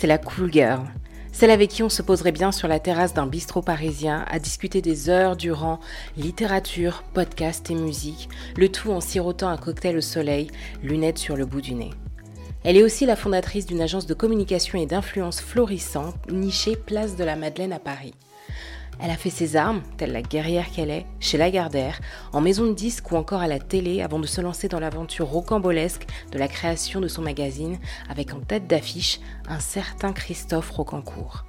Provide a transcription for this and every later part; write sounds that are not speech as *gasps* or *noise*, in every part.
C'est la cool girl. Celle avec qui on se poserait bien sur la terrasse d'un bistrot parisien à discuter des heures durant littérature, podcast et musique, le tout en sirotant un cocktail au soleil, lunettes sur le bout du nez. Elle est aussi la fondatrice d'une agence de communication et d'influence florissante nichée Place de la Madeleine à Paris. Elle a fait ses armes, telle la guerrière qu'elle est, chez Lagardère, en maison de disques ou encore à la télé avant de se lancer dans l'aventure rocambolesque de la création de son magazine avec en tête d'affiche un certain Christophe Rocancourt.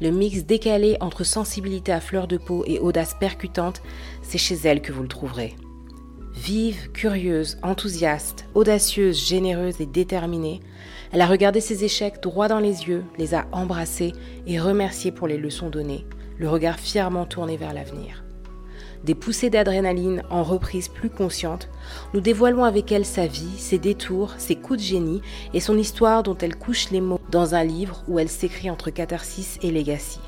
Le mix décalé entre sensibilité à fleur de peau et audace percutante, c'est chez elle que vous le trouverez. Vive, curieuse, enthousiaste, audacieuse, généreuse et déterminée, elle a regardé ses échecs droit dans les yeux, les a embrassés et remerciés pour les leçons données, le regard fièrement tourné vers l'avenir. Des poussées d'adrénaline en reprise plus consciente, nous dévoilons avec elle sa vie, ses détours, ses coups de génie et son histoire dont elle couche les mots dans un livre où elle s'écrit entre catharsis et legacy.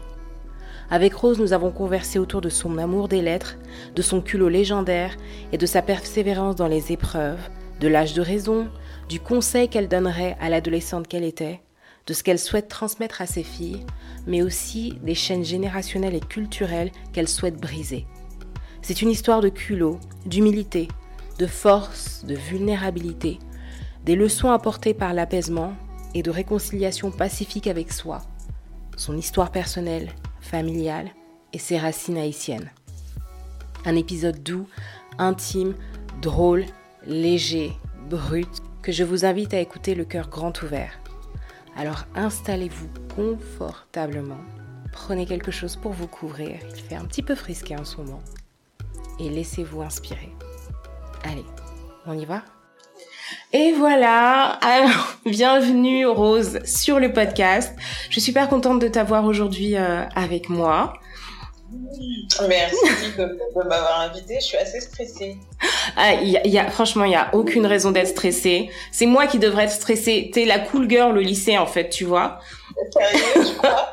Avec Rose, nous avons conversé autour de son amour des lettres, de son culot légendaire et de sa persévérance dans les épreuves, de l'âge de raison, du conseil qu'elle donnerait à l'adolescente qu'elle était, de ce qu'elle souhaite transmettre à ses filles, mais aussi des chaînes générationnelles et culturelles qu'elle souhaite briser. C'est une histoire de culot, d'humilité, de force, de vulnérabilité, des leçons apportées par l'apaisement et de réconciliation pacifique avec soi, son histoire personnelle, familiale et ses racines haïtiennes. Un épisode doux, intime, drôle, léger, brut, que je vous invite à écouter le cœur grand ouvert. Alors installez-vous confortablement, prenez quelque chose pour vous couvrir, il fait un petit peu frisqué en ce moment, et laissez-vous inspirer. Allez, on y va et voilà, alors *laughs* bienvenue Rose sur le podcast. Je suis super contente de t'avoir aujourd'hui euh, avec moi. Merci de, m'avoir invité. Je suis assez stressée. Ah, y a, franchement, il y a aucune raison d'être stressée. C'est moi qui devrais être stressée. T'es la cool girl au lycée, en fait, tu vois. Sérieux, je crois?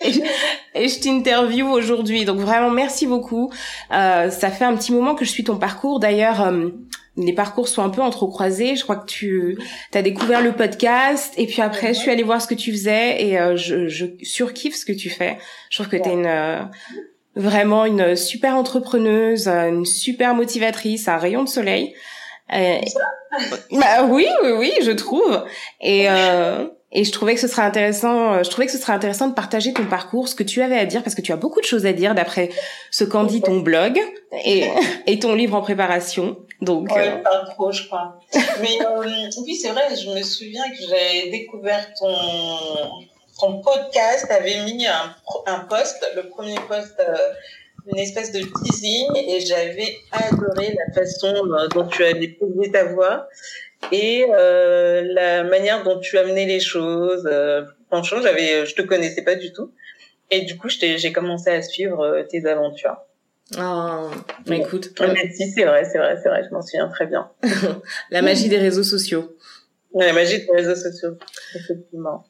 *laughs* et, je t'interview aujourd'hui. Donc vraiment, merci beaucoup. Euh, ça fait un petit moment que je suis ton parcours. D'ailleurs, euh, les parcours sont un peu entrecroisés. Je crois que tu as découvert le podcast et puis après, je suis allée voir ce que tu faisais et euh, je, je surkiffe ce que tu fais. Je trouve que tu es une euh, vraiment une super entrepreneuse, une super motivatrice, un rayon de soleil. Euh, bah oui, oui, oui, je trouve. Et euh, et je trouvais que ce serait intéressant, euh, je trouvais que ce serait intéressant de partager ton parcours, ce que tu avais à dire, parce que tu as beaucoup de choses à dire d'après ce qu'en dit ton blog et, *laughs* et ton livre en préparation. Donc, ouais, euh... pas trop, je crois. Mais euh, oui, c'est vrai, je me souviens que j'avais découvert ton, ton podcast, avait mis un, un post, le premier post, euh, une espèce de teasing, et j'avais adoré la façon dont tu as découvert ta voix et euh, la manière dont tu amenais les choses. Euh, franchement, j'avais, je te connaissais pas du tout, et du coup, j'ai commencé à suivre euh, tes aventures. Oh, mais écoute. Mais si, c'est vrai, c'est vrai, c'est vrai, je m'en souviens très bien. *laughs* la magie des réseaux sociaux. La magie des réseaux sociaux, effectivement.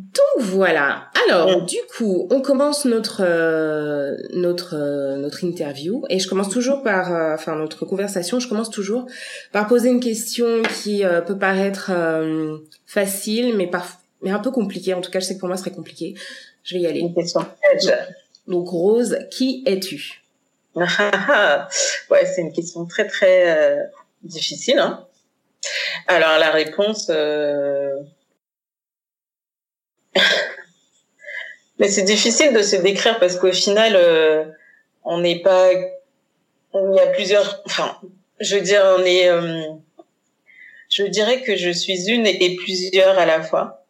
Donc voilà. Alors, du coup, on commence notre euh, notre euh, notre interview et je commence toujours par euh, enfin notre conversation, je commence toujours par poser une question qui peut paraître facile mais pas mais un peu compliquée. En tout cas, je sais que pour moi, ce serait compliqué. Je vais y aller. Une question. Donc, Rose, qui es-tu? *laughs* Ouais, c'est une question très très difficile. Hein. Alors la réponse *laughs* mais c'est difficile de se décrire parce qu'au final, euh, on n'est pas. Il y a plusieurs. Enfin, je veux dire, on est. Euh, je dirais que je suis une et plusieurs à la fois.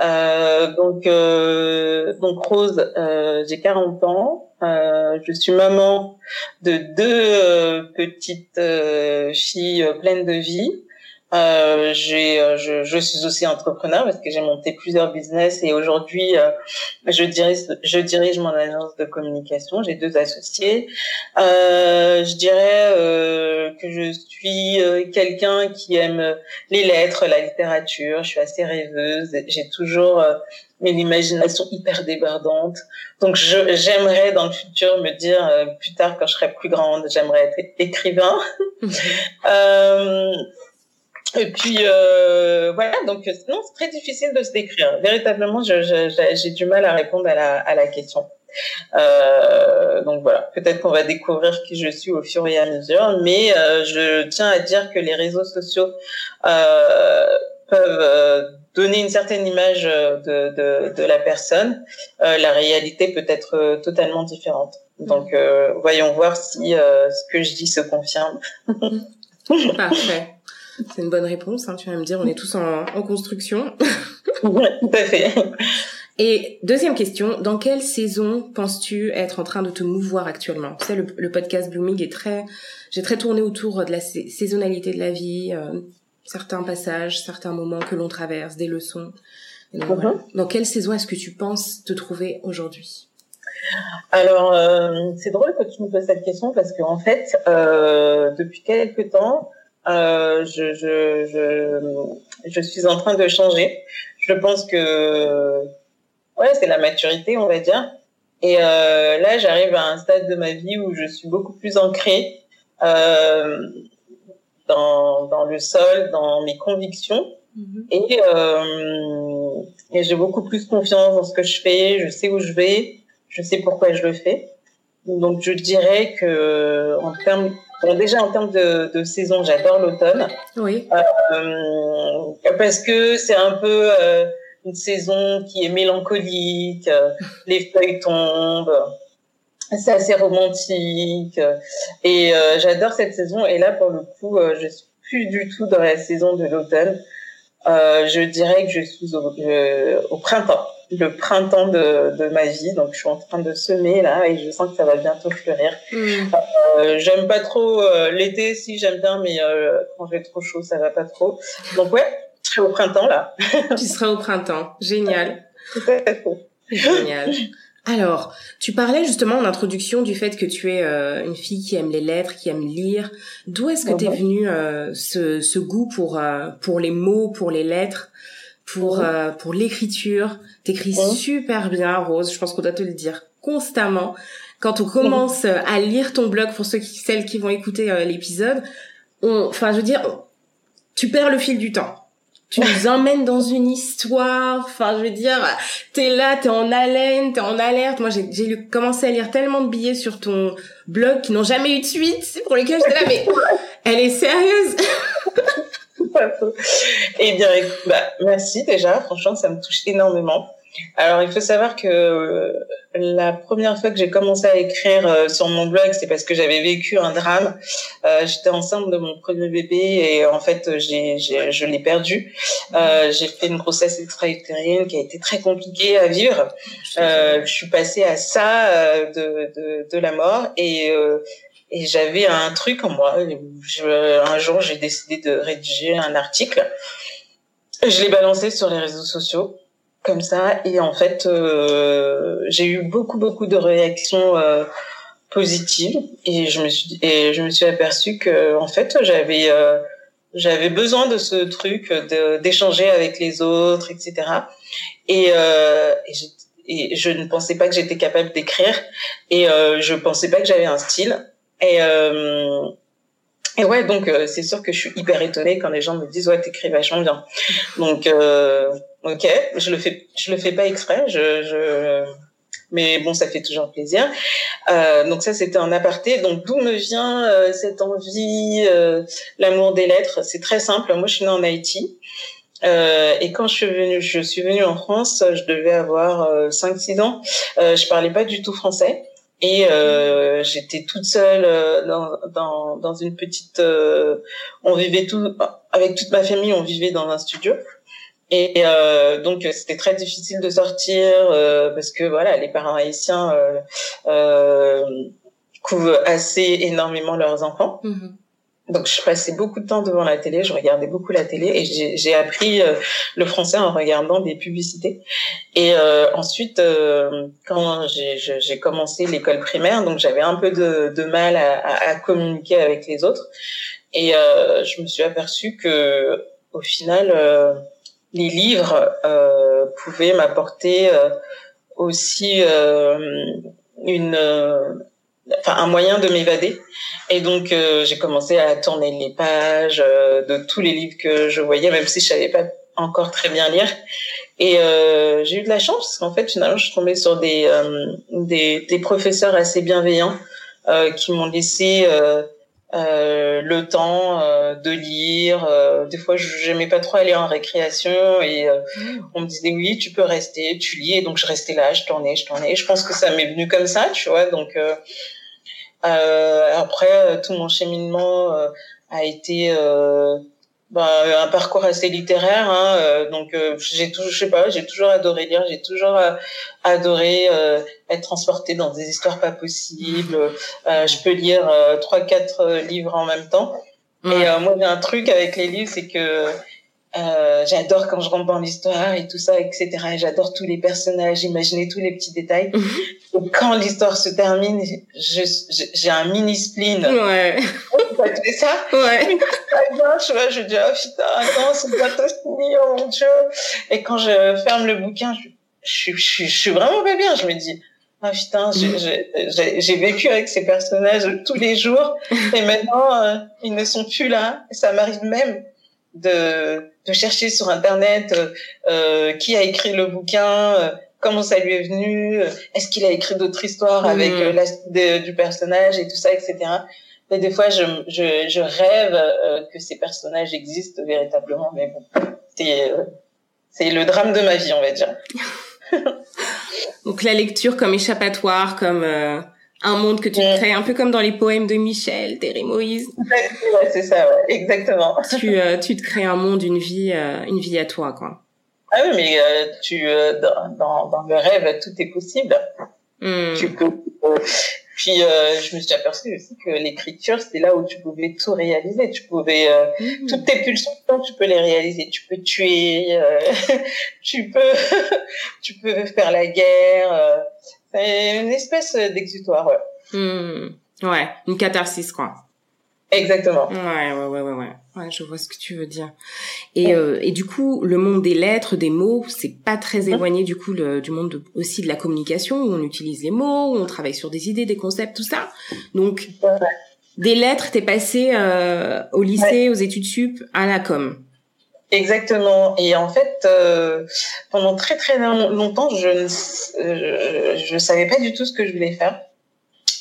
Euh, donc, euh, donc Rose, euh, j'ai 40 ans. je suis maman de deux petites filles pleines de vie. Euh, j'ai, euh, je, je, suis aussi entrepreneur parce que j'ai monté plusieurs business et aujourd'hui euh, je dirige, je dirige mon agence de communication. J'ai deux associés. Euh, je dirais euh, que je suis quelqu'un qui aime les lettres, la littérature. Je suis assez rêveuse. J'ai toujours mais l'imagination hyper débordante. Donc je, j'aimerais dans le futur me dire plus tard quand je serai plus grande, j'aimerais être écrivain. *laughs* euh, Et puis euh, voilà, donc non, c'est très difficile de se décrire. Véritablement, j'ai du mal à répondre à la, à la question. Euh, donc voilà, peut-être qu'on va découvrir qui je suis au fur et à mesure, mais euh, je tiens à dire que les réseaux sociaux euh, peuvent euh, donner une certaine image de, de, de la personne. la réalité peut être totalement différente. Donc voyons voir si ce que je dis se confirme. *laughs* Parfait. C'est une bonne réponse. Hein, tu vas me dire, on est tous en, en construction. *laughs* ouais, tout à fait. Et deuxième question, dans quelle saison penses-tu être en train de te mouvoir actuellement? Tu sais, le, podcast Blooming est très, j'ai très tourné autour de la saisonnalité de la vie, euh, certains passages, certains moments que l'on traverse, des leçons. Mhm. Dans quelle saison est-ce que tu penses te trouver aujourd'hui? Alors, euh, c'est drôle que tu me poses cette question parce qu'en en fait, euh, depuis quelques temps, je, je, je, je, suis en train de changer. Je pense que ouais, c'est la maturité, on va dire. Et euh, là, j'arrive à un stade de ma vie où je suis beaucoup plus ancrée euh, dans, dans le sol, dans mes convictions. Mm-hmm. Et, euh, et j'ai beaucoup plus confiance dans ce que je fais. Je sais où je vais. Je sais pourquoi je le fais. Donc, je dirais que en termes Bon, déjà en termes de, de saison, j'adore l'automne. Oui. Euh, parce que c'est un peu euh, une saison qui est mélancolique, euh, les feuilles tombent, c'est assez romantique. Et euh, j'adore cette saison. Et là, pour le coup, euh, je suis plus du tout dans la saison de l'automne. je dirais que je suis au, au printemps le printemps de, de, ma vie. Donc, je suis en train de semer là et je sens que ça va bientôt fleurir. Mm. Euh, j'aime pas trop l'été, si j'aime bien, mais euh, quand j'ai trop chaud, ça va pas trop. Donc, ouais, je serai au printemps là. *laughs* tu seras au printemps. Génial. Génial. Alors, tu parlais justement en introduction du fait que tu es euh, une fille qui aime les lettres, qui aime lire. D'où est-ce que t'es venu euh, ce, ce, goût pour euh, pour les mots, pour les lettres, pour pour l'écriture T'écris super bien, Rose. Je pense qu'on doit te le dire constamment. Quand on commence à lire ton blog, pour ceux qui, celles qui vont écouter l'épisode, enfin, je veux dire, tu perds le fil du temps tu nous emmènes dans une histoire. Enfin, je veux dire, t'es là, t'es en haleine, t'es en alerte. Moi, j'ai commencé à lire tellement de billets sur ton blog qui n'ont jamais eu de suite, pour lesquels j'étais là, mais *laughs* elle est sérieuse. *laughs* eh bien, bah, merci déjà. Franchement, ça me touche énormément. Alors, il faut savoir que euh, la première fois que j'ai commencé à écrire euh, sur mon blog, c'est parce que j'avais vécu un drame. Euh, J'étais enceinte de mon premier bébé et en fait, j'ai, je l'ai perdu. Euh, j'ai fait une grossesse extra-utérine qui a été très compliquée à vivre. Euh, je suis passée à ça de, de, de la mort et et j'avais un truc en moi. Je, un jour, j'ai décidé de rédiger un article. Je l'ai balancé sur les réseaux sociaux comme ça. Et en fait euh, j'ai eu beaucoup beaucoup de réactions euh, positives. Et je me suis et je me suis aperçue que en fait j'avais euh, j'avais besoin de ce truc d'échanger avec les autres etc et, et, je, ne pensais pas que j'étais capable d'écrire. Et je pensais pas que j'avais un style. Et et ouais, donc c'est sûr que je suis hyper étonnée quand les gens me disent ouais t'écris vachement bien. Donc Ok, je le fais, je le fais pas exprès, je, je... mais bon, ça fait toujours plaisir. Euh, donc ça, c'était un aparté. Donc d'où me vient euh, cette envie, euh, l'amour des lettres? C'est très simple. Moi, je suis née en Haïti. Euh, et quand je suis venue, je suis venue en France, je devais avoir 5-6 ans. je parlais pas du tout français. Et euh, j'étais toute seule dans, dans, dans une petite. on vivait tout avec toute ma famille. On vivait dans un studio. Et euh, donc c'était très difficile de sortir euh, parce que voilà les parents haïtiens euh, euh couvrent assez énormément leurs enfants. Mm-hmm. Donc je passais beaucoup de temps devant la télé, je regardais beaucoup la télé et j'ai appris euh, le français en regardant des publicités. Et euh, ensuite, quand j'ai commencé l'école primaire, donc j'avais un peu de, de mal à, à, à, communiquer avec les autres, et je me suis aperçue que au final les livres euh, pouvaient m'apporter euh, aussi euh, une enfin un moyen de m'évader. Et donc j'ai commencé à tourner les pages de tous les livres que je voyais, même si je savais pas encore très bien lire. Et j'ai eu de la chance parce qu'en fait finalement je suis tombée sur des des, des professeurs assez bienveillants qui m'ont laissé euh, le temps euh, de lire. Euh, des fois, je n'aimais pas trop aller en récréation et mm. on me disait oui, tu peux rester, tu lis. Et donc je restais là, je tournais, je tournais. je pense que ça m'est venu comme ça, tu vois. Donc après, tout mon cheminement a été bah, un parcours assez littéraire hein, euh, donc euh, j'ai toujours je sais pas j'ai toujours adoré lire j'ai toujours euh, adoré être transporté dans des histoires pas possibles je peux lire trois quatre livres en même temps. Et moi j'ai un truc avec les livres c'est que euh, j'adore quand je rentre dans l'histoire et tout ça, etc. J'adore tous les personnages, imaginer tous les petits détails. Mhm. Et quand l'histoire se termine, j'ai un mini spleen. Ouais. *laughs* Tu fais ça? Ouais. je, vois, je dis, oh putain, attends, c'est bientôt fini, oh mon dieu. Et quand je ferme le bouquin, je, je, je, je suis vraiment pas bien. Je me dis, ah putain, j'ai vécu avec ces personnages tous les jours *laughs* et maintenant euh, ils ne sont plus là. Ça m'arrive même de, de chercher sur internet euh, euh, qui a écrit le bouquin, euh, comment ça lui est venu, est-ce qu'il a écrit d'autres histoires mm. avec la du personnage et tout ça, etc. Et des fois, je, je, je rêve que ces personnages existent véritablement, mais bon, c'est c'est le drame de ma vie, on va dire. *laughs* Donc la lecture comme échappatoire, comme un monde que tu crées, un peu comme dans les poèmes de Michel, Terry Moïse. Ouais, c'est ça, ouais, exactement. *laughs* tu, euh, tu te crées un monde, une vie, euh, une vie à toi, quoi. Ah oui, mais euh, tu, dans, dans le rêve, tout est possible. Hmm. Tu peux. puis je me suis aperçue aussi que l'écriture, c'est là où tu pouvais tout réaliser. Tu pouvais hmm. toutes tes pulsions, tu peux les réaliser. Tu peux tuer, *laughs* tu peux, *laughs* tu peux faire la guerre c'est une espèce d'exutoire, ouais. Hmm. Ouais, une catharsis, quoi. Exactement. Ouais, ouais, ouais, ouais, ouais. Ouais, je vois ce que tu veux dire. Et, euh, et du coup, le monde des lettres, des mots, c'est pas très mmh. éloigné du coup le, du monde aussi de la communication où on utilise les mots, où on travaille sur des idées, des concepts, tout ça. Donc, des lettres, t'es passé euh, au lycée, aux études sup, à la com. Exactement. Et en fait, euh, pendant très très longtemps, je ne euh, je savais pas du tout ce que je voulais faire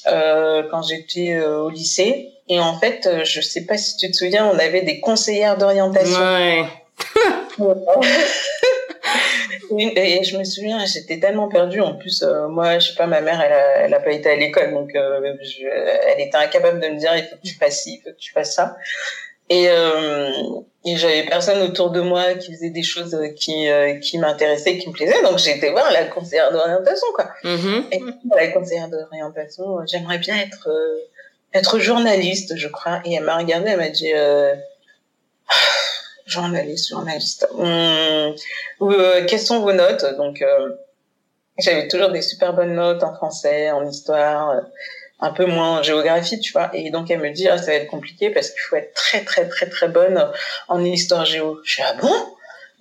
euh, quand j'étais euh, au lycée. Et en fait, euh, je sais pas si tu te souviens, on avait des conseillères d'orientation. Ouais. *laughs* et je me souviens, j'étais tellement perdue. En plus, moi, je sais pas, ma mère, elle a, elle a pas été à l'école, donc elle était incapable de me dire il faut que tu fasses ci, il faut que tu fasses ça. Et, euh, et j'avais personne autour de moi qui faisait des choses qui euh, qui m'intéressaient, qui me plaisaient. Donc j'ai été voir la conseillère d'orientation, quoi. Mm-hmm. Et la conseillère d'orientation, j'aimerais bien être euh, être journaliste, je crois. Et elle m'a regardé, elle m'a dit euh, journaliste, journaliste. Hum, quelles sont vos notes? Donc j'avais toujours des super bonnes notes en français, en histoire un peu moins en géographie, tu vois. Et donc elle me dit, ah, ça va être compliqué parce qu'il faut être très très très très bonne en histoire géo. Je suis ah bon?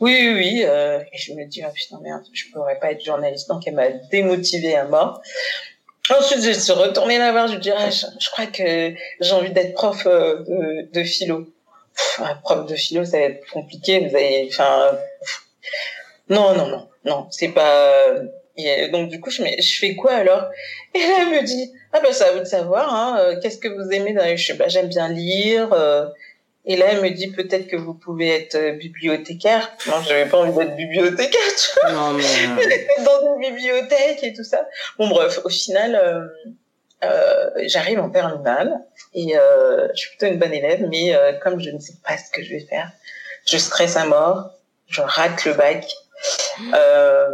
Oui oui oui. Euh, et je me dis ah putain merde, je pourrais pas être journaliste. Donc elle m'a démotivée à mort. Ensuite, je suis retournée la voir. Je lui dis ah, je, crois que j'ai envie d'être prof euh, de, philo. Pff, prof de philo, ça va être compliqué. Vous avez, enfin, non non non non, c'est pas et donc du coup, je, je fais quoi alors? Et là, elle me dit, ah ben ça à vous de savoir, hein, euh, qu'est-ce que vous aimez dans les... Je bah, j'aime bien lire. Euh. et là, elle me dit peut-être que vous pouvez être euh, bibliothécaire. Non, j'avais pas envie d'être bibliothécaire, tu vois. Non, mais... *laughs* dans une bibliothèque et tout ça. Bon, bref, au final, euh, j'arrive en terminale et euh, je suis plutôt une bonne élève, mais comme je ne sais pas ce que je vais faire, je stresse à mort, je rate le bac. *gasps* Euh,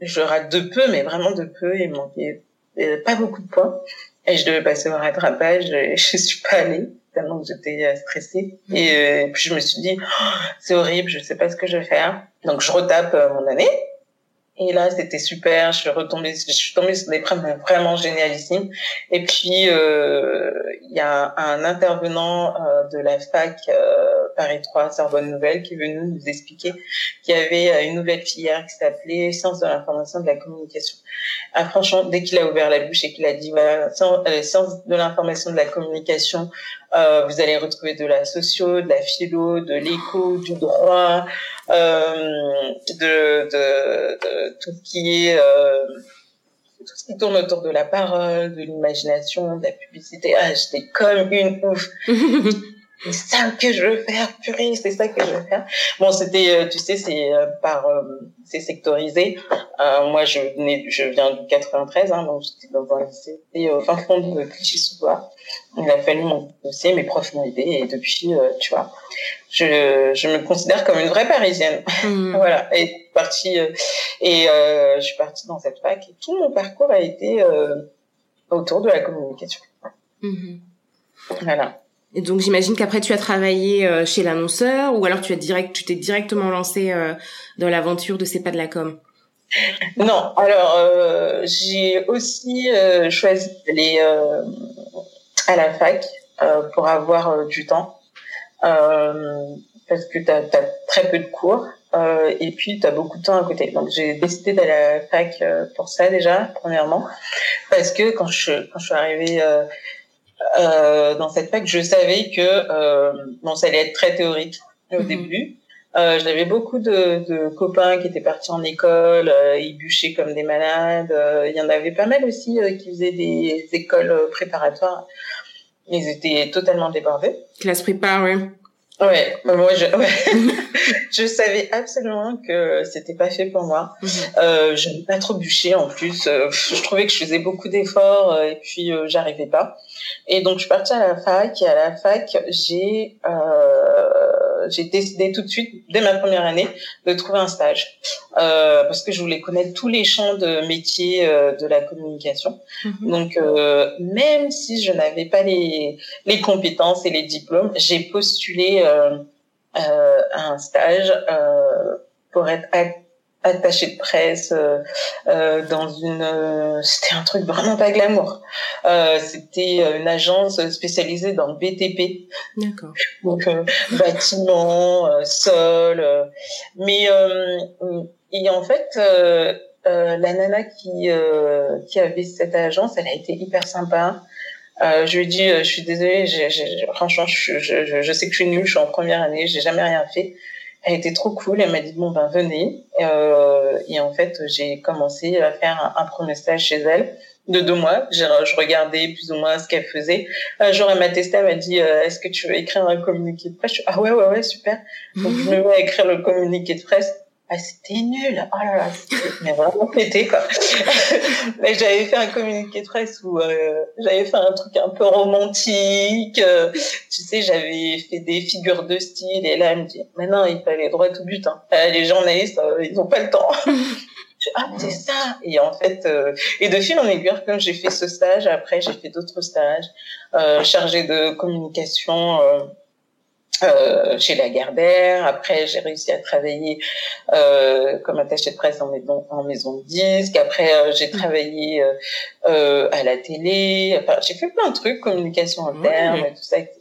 je rate de peu, mais vraiment de peu. Il manquait euh, pas beaucoup de points. Et je devais passer au rattrapage. Et *laughs* je suis pas allée tellement que j'étais euh, stressée. Mhm. Et euh, puis je me suis dit, oh, c'est horrible, je sais pas ce que je vais faire. Donc je retape mon année. Et là, c'était super. Je suis retombée, je suis tombée sur des preuves vraiment génialissimes. Et puis, il y a un intervenant de la fac Paris 3, Sorbonne Nouvelle, qui est venu nous expliquer qu'il y avait une nouvelle filière qui s'appelait Sciences de l'information de la communication. Ah, franchement, dès qu'il a ouvert la bouche et qu'il a dit voilà, Sciences de l'information de la communication, euh, vous allez retrouver de la socio, de la philo, de l'éco, du droit, euh, de, tout ce qui est euh, tout ce qui tourne autour de la parole, de l'imagination, de la publicité. Ah, j'étais comme une ouf. *laughs* c'est ça que je veux faire, purée, c'est ça que je veux faire. Bon, c'était, euh, tu sais, c'est euh, par, euh, c'est sectorisé. Euh, moi, je venais, je viens du 93, hein, donc j'étais dans un lycée au fin fond de Clichy-sous-Bois. Il a fallu mon dossier, mes profs m'ont aidé, et depuis, tu vois, je, je me considère comme une vraie Parisienne. Mmh. *laughs* voilà, et partie, et je suis partie dans cette fac, et tout mon parcours a été autour de la communication. Mmh. Voilà. Et donc j'imagine qu'après tu as travaillé euh, chez l'annonceur ou alors tu as direct, tu t'es directement lancé euh, dans l'aventure de C'est pas de la com? Non, alors euh, j'ai aussi choisi d'aller à la fac pour avoir du temps parce que tu as, très peu de cours et puis tu as beaucoup de temps à côté. Donc j'ai décidé d'aller à la fac pour ça déjà premièrement parce que quand je quand je suis arrivée euh, dans cette fac, je savais que euh, bon, ça allait être très théorique au mhm. début. Euh, J'avais beaucoup de, de, copains qui étaient partis en école, euh, ils bûchaient comme des malades. Euh, il y en avait pas mal aussi euh, qui faisaient des écoles préparatoires. Ils étaient totalement débordés. Classe prépa, oui. Ouais, moi je, ouais. *laughs* je savais absolument que c'était pas fait pour moi. Mhm. Euh, je n'ai pas trop bûché en plus. Euh, je trouvais que je faisais beaucoup d'efforts euh, et puis euh, j'arrivais pas. Et donc je suis partie à la fac et à la fac j'ai euh, j'ai décidé tout de suite dès ma première année de trouver un stage euh, parce que je voulais connaître tous les champs de métier de la communication. Mhm. Donc même si je n'avais pas les les compétences et les diplômes, j'ai postulé euh, euh, un stage euh, pour être attaché de presse dans une c'était un truc vraiment pas glamour. C'était une agence spécialisée dans le BTP d'accord. Donc bâtiment sol mais et en fait la nana qui qui avait cette agence elle a été hyper sympa. Euh, je lui ai dit, euh, je suis désolée, franchement, je, je, je, sais que je suis nulle, je suis en première année, j'ai jamais rien fait. Elle était trop cool, elle m'a dit, bon, ben venez. Euh, et en fait, j'ai commencé à faire un, premier stage chez elle de deux mois. Je, je regardais plus ou moins ce qu'elle faisait. Un jour, elle m'a testé, elle m'a dit, euh, est-ce que tu veux écrire un communiqué de presse? Ah ouais, ouais, ouais, super. Donc, je me mets à écrire le communiqué de presse ah, c'était nul. Oh là là, c'était vraiment pété, quoi. *laughs* Mais j'avais fait un communiqué de presse où euh, j'avais fait un truc un peu romantique. Euh, tu sais, j'avais fait des figures de style. Et là, elle me dit, mais non, il fallait droit au but. Hein. Euh, les journalistes, ils n'ont pas le temps. *laughs* ah, c'est ça. Et en fait, et de fil en aiguille, comme j'ai fait ce stage, après, j'ai fait d'autres stages chargés de communication euh, chez Lagardère. Après, j'ai réussi à travailler euh, comme attachée de presse en maison, en maison de disque. Après, euh, j'ai mmh. travaillé euh, euh, à la télé. Enfin, j'ai fait plein de trucs, communication interne, et tout ça, etc.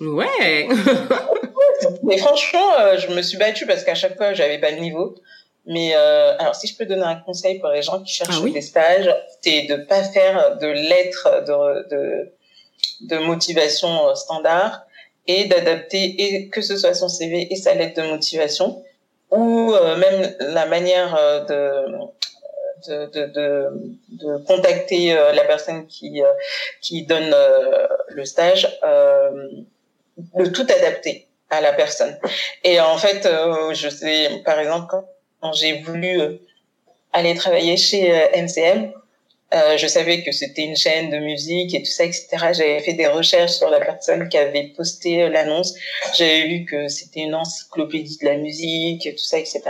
Ouais. *laughs* Mais franchement, je me suis battue parce qu'à chaque fois, j'avais pas le niveau. Mais alors, si je peux donner un conseil pour les gens qui cherchent ah des stages, c'est de pas faire de lettres de, de, de motivation standard et d'adapter et que ce soit son CV et sa lettre de motivation ou euh, même la manière euh, de de, de, de, de contacter euh, la personne qui qui donne le stage de tout adapter à la personne. Et en fait je sais par exemple quand j'ai voulu aller travailler chez MCM euh, je savais que c'était une chaîne de musique et tout ça, etc. J'avais fait des recherches sur la personne qui avait posté euh, l'annonce. J'avais vu que c'était une encyclopédie de la musique et tout ça, etc.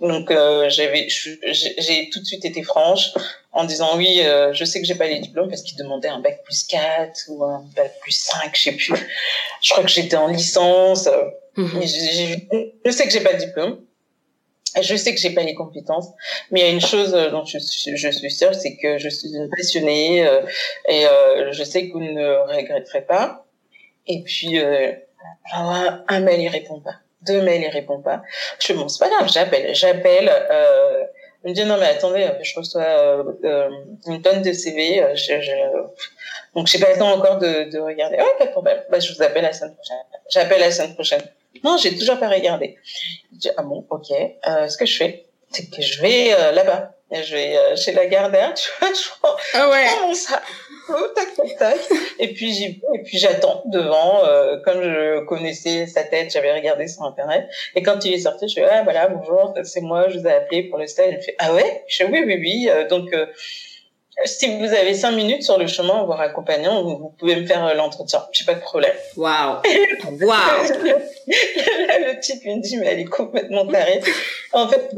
Donc euh, j'avais, j'ai tout de suite été franche en disant oui, euh, je sais que j'ai pas les diplômes parce qu'ils demandaient un bac plus 4 ou un bac plus 5, je sais plus. Je crois que j'étais en licence. Mhm. Je sais que j'ai pas de diplôme. Je sais que j'ai pas les compétences, mais il y a une chose euh, dont je, je suis sûre, c'est que je suis une passionnée euh, et euh, je sais que vous ne regretterez pas. Et puis, un, un mail, il répond pas. Deux mails, il répond pas. Je me bon, pas grave, j'appelle. J'appelle. Euh, il me dit non mais attendez, je reçois euh, euh une tonne de CV. Euh, je, je... Donc j'ai pas le temps encore de, de regarder. Ouais, pas de problème. Bah, je vous appelle la semaine prochaine. J'appelle la semaine prochaine. Non, j'ai toujours pas regardé. Je dis ah bon, ok. Euh, ce que je fais, c'est que je vais euh, là-bas. Je vais chez la Gardère, *laughs* tu vois, je prends, ah ouais. mon sac, tac, tac, tac. Et puis j'y et puis j'attends devant, euh, comme je connaissais sa tête, j'avais regardé sur internet. Et quand il est sorti, je fais ah voilà bonjour, c'est moi, je vous ai appelé pour le stage. Il fait ah ouais, je fais oui oui oui. donc si vous avez cinq minutes sur le chemin, voire accompagnant, vous, vous pouvez me faire euh, l'entretien. J'ai pas de problème. Waouh. *laughs* Waouh. le type il me dit mais elle est complètement tarée. en fait,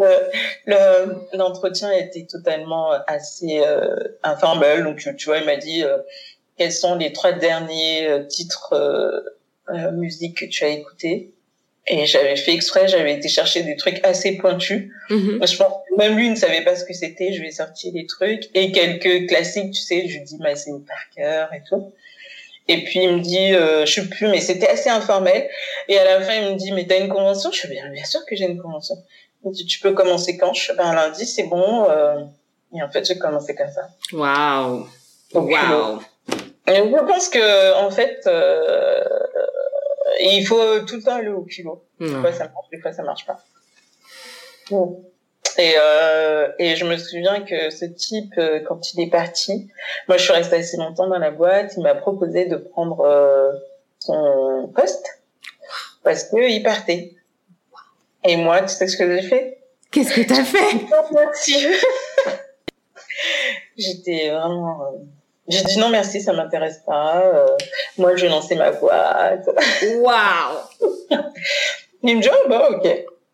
le, l'entretien était totalement assez euh, informel. Donc tu vois, il m'a dit euh, quels sont les trois derniers euh, titres euh, musique que tu as écoutés? Et j'avais fait exprès, j'avais été chercher des trucs assez pointus. Je pense même lui ne savait pas ce que c'était. Je lui ai sorti des trucs et quelques classiques, tu sais. Je lui dis c'est par cœur et tout. Et puis il me dit, euh, je sais plus, mais c'était assez informel. Et à la fin, il me dit, mais t'as une convention? Je suis bien, bien sûr que j'ai une convention. Il me dit, tu peux commencer quand? Je suis ben lundi, c'est bon. Euh... Et en fait, j'ai commencé comme ça. Waouh. Waouh. Je pense que en fait, euh, il faut tout le temps aller au culot. Des fois ça marche, des fois ça marche pas. Et, euh, et je me souviens que ce type, euh, quand il est parti, moi je suis restée assez longtemps dans la boîte, il m'a proposé de prendre euh, son poste parce que il partait. Et moi, tu sais ce que j'ai fait? Qu'est-ce que t'as fait? Merci. *laughs* J'étais vraiment euh, j'ai dit non merci, ça m'intéresse pas. Euh, moi, je vais lancer ma boîte. *laughs* Waouh Il me dit oh, bah ok.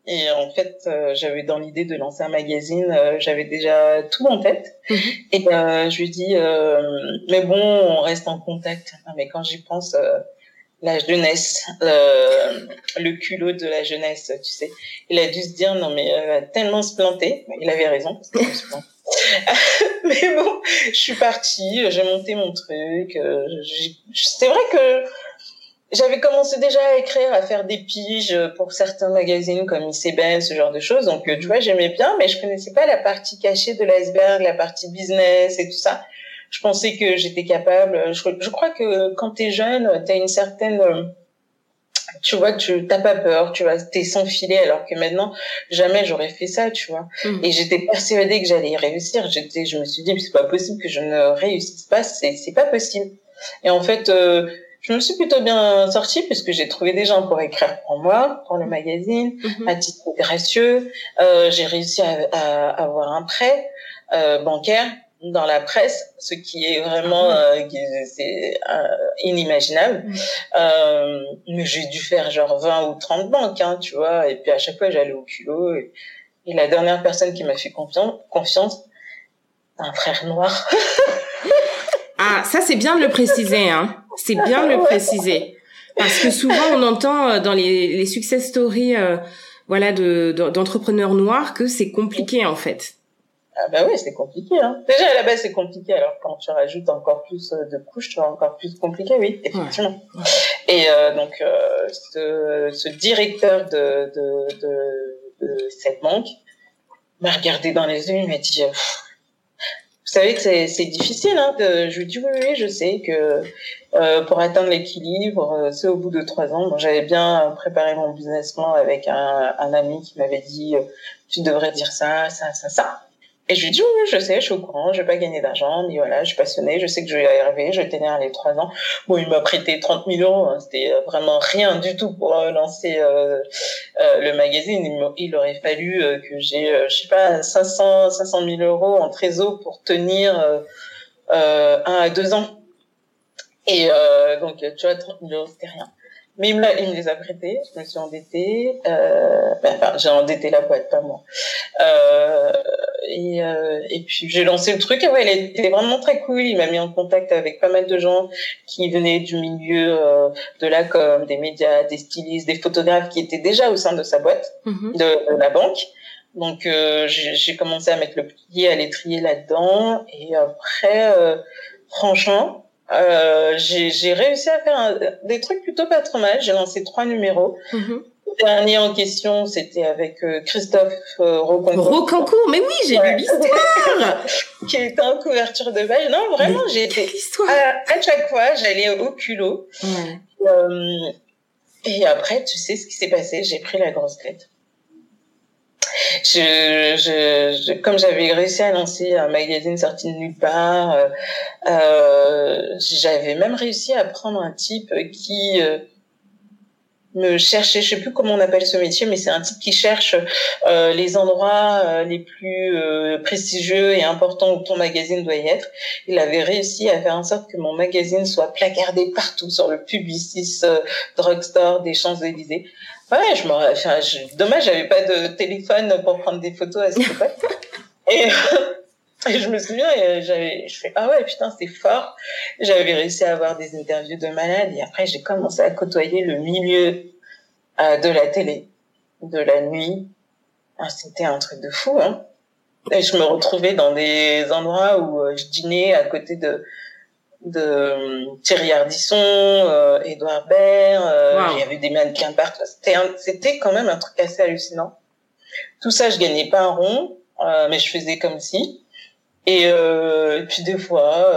Et en fait, euh, j'avais dans l'idée de lancer un magazine, euh, j'avais déjà tout en tête. Mhm. Et je lui dis mais bon, on reste en contact. mais quand j'y pense, la jeunesse, le culot de la jeunesse, tu sais, il a dû se dire non mais tellement se planter. Il avait raison. *laughs* mais bon, je suis partie, j'ai monté mon truc. Euh, c'est vrai que j'avais commencé déjà à écrire, à faire des piges pour certains magazines comme ICBN, ce genre de choses. Donc, tu vois, j'aimais bien, mais je connaissais pas la partie cachée de l'iceberg, la partie business et tout ça. Je pensais que j'étais capable. Je, crois que quand tu es jeune, tu as une certaine tu vois, tu t'as pas peur, tu vois, t'es sans filet, alors que maintenant, jamais j'aurais fait ça, tu vois. Mm. Et j'étais persuadée que j'allais y réussir. J'étais, je me suis dit, c'est pas possible que je ne réussisse pas, c'est, c'est pas possible. Et en fait, euh, je me suis plutôt bien sortie puisque j'ai trouvé des gens pour écrire pour moi, pour le magazine, mm-hmm. à titre gracieux. Euh, j'ai réussi à, à, avoir un prêt euh, bancaire dans la presse, ce qui est vraiment ah euh, c'est euh, inimaginable. Euh, mais j'ai dû faire genre 20 ou 30 banques, hein, tu vois. Et puis à chaque fois, j'allais au culot. Et, la dernière personne qui m'a fait confiance, confiance, un frère noir. *laughs* ah, ça c'est bien de le préciser, hein. C'est bien de le préciser. Parce que souvent on entend euh, dans les, les success stories, voilà, de d'entrepreneurs noirs que c'est compliqué en fait. Ah bah oui, c'est compliqué. Hein. Déjà à la base c'est compliqué, alors quand tu rajoutes encore plus euh, de couches, tu encore plus compliqué, oui, effectivement. Et euh, donc euh, ce, ce, directeur de, de, de, de, cette banque m'a regardé dans les yeux, il m'a dit, vous savez que c'est difficile. Hein, de... Je lui dis oui, oui, je sais que euh, pour atteindre l'équilibre, euh, c'est au bout de trois ans. Bon, J'avais bien préparé mon business plan avec un, un ami qui m'avait dit, tu devrais dire ça, ça, ça, ça. Et je lui dis, oui, je sais, je suis au courant, je vais pas gagner d'argent, mais voilà, je suis passionnée, je sais que je vais arriver, je vais tenir les trois ans. Bon, il m'a prêté 30 000 euros, hein, c'était euh, vraiment rien du tout pour euh, lancer euh, euh, le magazine. Il, aurait fallu que j'ai, je sais pas, 500, 500 000 euros en trésor pour tenir un à deux ans. Et donc, tu vois, 30 000 euros, c'était rien. Mais il me, il me les a prêtés, je me suis endettée. Euh, ben, enfin, j'ai endetté la boîte, pas moi. Euh, et, euh, et puis j'ai lancé le truc. Et ouais, il était vraiment très cool. Il m'a mis en contact avec pas mal de gens qui venaient du milieu euh, de la com, des médias, des stylistes, des photographes qui étaient déjà au sein de sa boîte, mhm. de, de, la banque. Donc euh, j'ai commencé à mettre le pied à l'étrier là-dedans. Et après, euh, franchement, Euh, j'ai réussi à faire des trucs plutôt pas trop mal. J'ai lancé trois numéros. Mm-hmm. Le dernier en question, c'était avec euh, Christophe euh, Rocancourt. Rocancourt, mais oui, j'ai lu l'histoire *laughs* Qui était en couverture de page. Non, vraiment, j'ai été... À, à, chaque fois, j'allais au culot. Euh, et après, tu sais ce qui s'est passé, j'ai pris la grosse tête je, je, comme j'avais réussi à lancer un magazine sorti de nulle part, euh, euh, j'avais même réussi à prendre un type qui euh, me cherchait, je sais plus comment on appelle ce métier, mais c'est un type qui cherche euh, les endroits euh, les plus prestigieux et importants où ton magazine doit y être. Il avait réussi à faire en sorte que mon magazine soit placardé partout sur le Publicis Drugstore des Champs-Élysées. Ouais, je me, enfin, je, dommage, j'avais pas de téléphone pour prendre des photos à cette époque. *laughs* et, et je me souviens, j'avais, je fais, ah ouais, putain, c'est fort. J'avais réussi à avoir des interviews de malades et après, j'ai commencé à côtoyer le milieu euh, de la télé, de la nuit. Ah, c'était un truc de fou, hein. Et je me retrouvais dans des endroits où euh, je dînais à côté de, de euh, Thierry Ardisson, euh, Edouard Baird, euh, il y avait des mannequins partout. C'était c'était quand même un truc assez hallucinant. Tout ça, je gagnais pas un rond, euh, mais je faisais comme si. Et, euh, et puis des fois,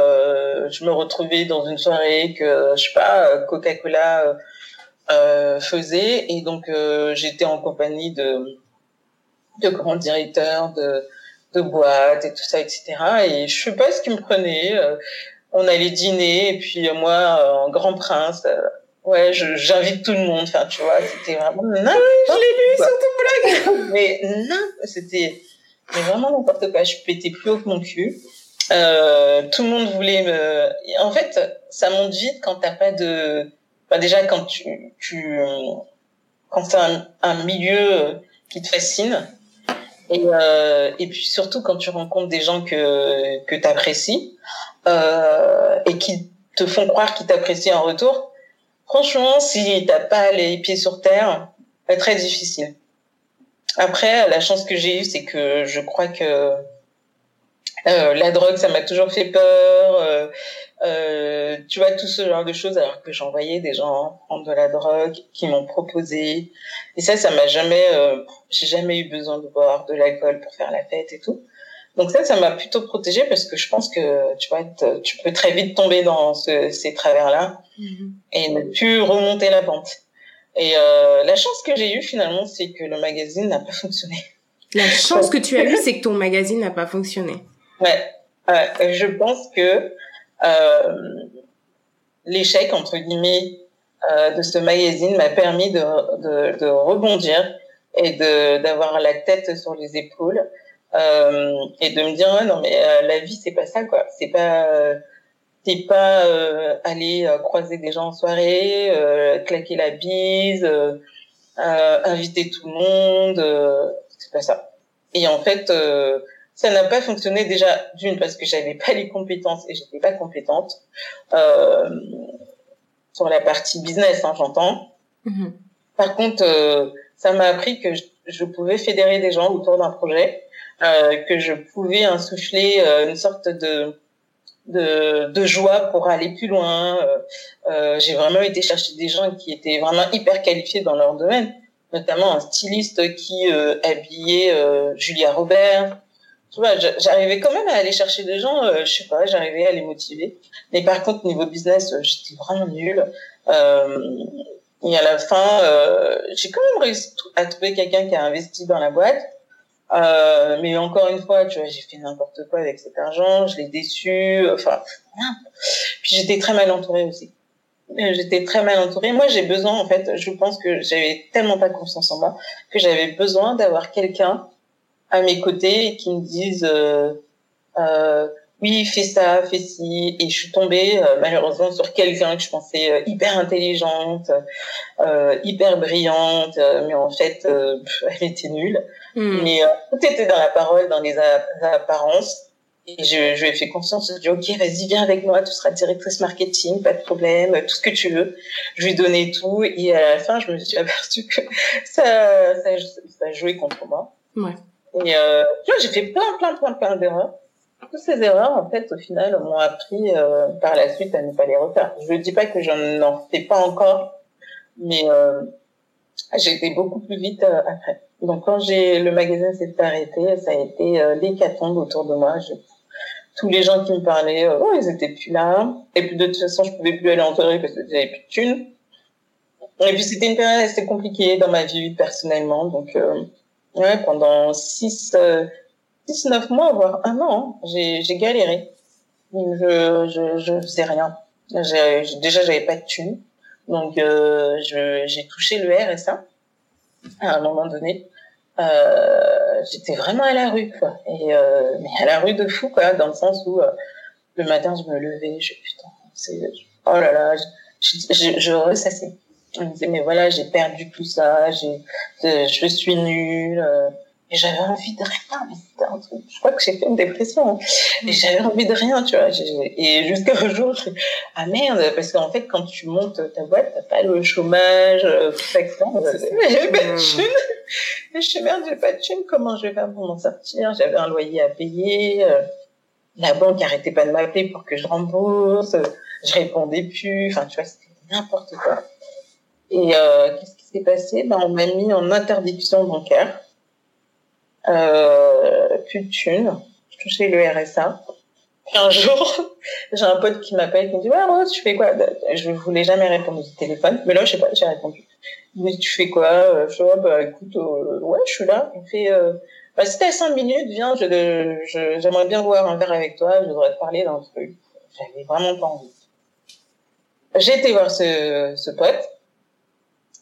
je me retrouvais dans une soirée que je sais pas, Coca-Cola faisait, et donc j'étais en compagnie de de grands directeurs de de boîtes et tout ça, etc. Et je sais pas ce qui me prenait on allait dîner et puis moi euh, en grand prince euh, ouais j'invite tout le monde enfin tu vois c'était vraiment ah je l'ai lu sur ton blog. *laughs* Mais non c'était vraiment n'importe quoi je pétais plus haut que mon cul. Euh, tout le monde voulait me en fait ça monte vite quand t'as pas de bah, déjà quand tu tu quand c'est un, un milieu qui te fascine et, euh, et puis surtout quand tu rencontres des gens que que t'apprécies euh, et qui te font croire qu'ils t'apprécient en retour, franchement, si t'as pas les pieds sur terre, c'est très difficile. Après, la chance que j'ai eue, c'est que je crois que euh, la drogue, ça m'a toujours fait peur. Euh, euh, tu vois, tout ce genre de choses, alors que j'envoyais des gens prendre de la drogue, qui m'ont proposé. Et ça, ça m'a jamais... Euh, j'ai jamais eu besoin de boire de l'alcool pour faire la fête et tout. Donc ça, ça m'a plutôt protégée parce que je pense que tu vois, tu peux très vite tomber dans ces travers-là mm-hmm. et ne plus remonter la pente. Et euh, la chance que j'ai eue finalement, c'est que le magazine n'a pas fonctionné. La chance que tu as eue, *laughs* c'est que ton magazine n'a pas fonctionné. Ouais, ouais je pense que euh, l'échec entre guillemets euh, de ce magazine m'a permis de, de, de rebondir et d'avoir la tête sur les épaules euh, et de me dire non mais euh, la vie c'est pas ça quoi. C'est pas euh, t'es pas euh, aller euh, croiser des gens en soirée claquer la bise inviter tout le monde c'est pas ça. Et en fait ça n'a pas fonctionné déjà d'une parce que j'avais pas les compétences et j'étais pas compétente sur la partie business hein, j'entends mm-hmm. par contre ça m'a appris que je, je pouvais fédérer des gens autour d'un projet euh, que je pouvais insuffler euh, une sorte de, de, de joie pour aller plus loin. Euh, euh, j'ai vraiment été chercher des gens qui étaient vraiment hyper qualifiés dans leur domaine, notamment un styliste qui habillait Julia Robert. J'arrivais quand même à aller chercher des gens, je sais pas, j'arrivais à les motiver. Mais par contre, niveau business, j'étais vraiment nulle. et à la fin, j'ai quand même réussi à trouver quelqu'un qui a investi dans la boîte. Euh, mais encore une fois, tu vois, j'ai fait n'importe quoi avec cet argent, je l'ai déçu, enfin, puis j'étais très mal entourée aussi. J'étais très mal entourée. Moi, j'ai besoin, en fait, je pense que j'avais tellement pas confiance en moi que j'avais besoin d'avoir quelqu'un à mes côtés qui me dise, euh, euh, oui, fais ça, fais ci. Et je suis tombée euh, malheureusement sur quelqu'un que je pensais euh, hyper intelligente, euh, hyper brillante, mais en fait, elle était nulle. Hmm. Mais tout était dans la parole, dans les apparences. Et je, je lui ai fait confiance. Je lui ai dit, OK, vas-y, viens avec moi, tu seras directrice marketing, pas de problème, tout ce que tu veux. Je lui ai donné tout. Et à la fin, je me suis aperçue que *laughs* ça, ça, ça jouait contre moi. Ouais. Et euh, tu vois, j'ai fait plein, plein, plein, plein d'erreurs. toutes ces erreurs, en fait, au final, m'ont appris euh, par la suite à ne pas les refaire. Je ne dis pas que je n'en fais pas encore, mais euh, j'ai été beaucoup plus vite euh, après. Donc quand j'ai le magasin s'est arrêté, ça a été euh, l'hécatombe autour de moi. Tous les gens qui me parlaient, euh, oh, ils étaient plus là. Et puis de toute façon, je pouvais plus aller en théorie parce que j'avais plus de thunes. Et puis c'était une période assez compliquée dans ma vie personnellement. Donc ouais, pendant six, euh, six, neuf mois, voire un an, hein, j'ai, j'ai galéré. Je, je, je faisais rien. Déjà, j'avais pas de thunes. Donc euh, je, j'ai touché le RSA à un moment donné. Euh, j'étais vraiment à la rue, quoi. Et euh, mais à la rue de fou, quoi, dans le sens où euh, le matin je me levais, je putain, oh là là, je, je, je ressassais. Je me disais mais voilà, j'ai perdu tout ça, j'ai, je, suis nulle. Euh, et j'avais envie de rien, mais c'était un truc. Je crois que j'ai fait une dépression. Hein. Et j'avais envie de rien, tu vois. Et jusqu'à *laughs* jour, je ah merde, parce qu'en fait, quand tu montes ta boîte, t'as pas le chômage, tout ça, etc. Mais *laughs* pas de thune. *laughs* Et je suis merde, j'ai pas de thune, comment je vais faire pour m'en sortir? J'avais un loyer à payer. Euh, la banque arrêtait pas de m'appeler pour que je rembourse. Je répondais plus. Enfin, tu vois, c'était n'importe quoi. Et euh, qu'est-ce qui s'est passé? Ben, on m'a mis en interdiction bancaire euh, plus de thunes, je touchais le RSA. Un jour, *laughs* j'ai un pote qui m'appelle, qui me dit, ouais, Rose, tu fais quoi? Je voulais jamais répondre au téléphone, mais là, je sais pas, j'ai répondu. Il me dit, tu fais quoi? Je dis, bah, écoute, euh, ouais, je suis là. Il me fait, euh, bah, si t'as cinq minutes, viens, je, je, j'aimerais bien boire un verre avec toi, je voudrais te parler d'un truc. J'avais vraiment pas envie. J'ai été voir ce, ce pote.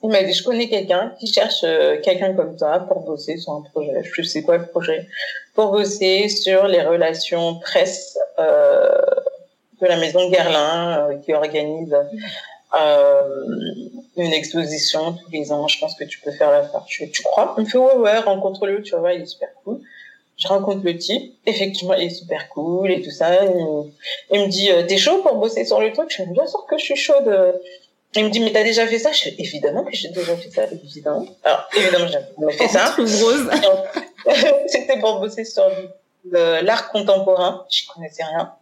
Il m'a dit, je connais quelqu'un qui cherche euh, quelqu'un comme toi pour bosser sur un projet. Je sais quoi le projet Pour bosser sur les relations presse euh, de la maison Guerlain, euh, qui organise euh, une exposition tous les ans. Je pense que tu peux faire l'affaire. Tu, tu crois? Il me fait, ouais, ouais, rencontre-le, tu vois, il est super cool. Je rencontre le type, effectivement, il est super cool et tout ça. Il, il me dit, t'es chaud pour bosser sur le truc Je dis, bien sûr que je suis chaude il me dit, mais t'as déjà fait ça? Je évidemment que j'ai déjà fait ça, évidemment. Alors, évidemment, j'ai fait ça. *laughs* C'était pour bosser sur l'art contemporain. Je connaissais rien.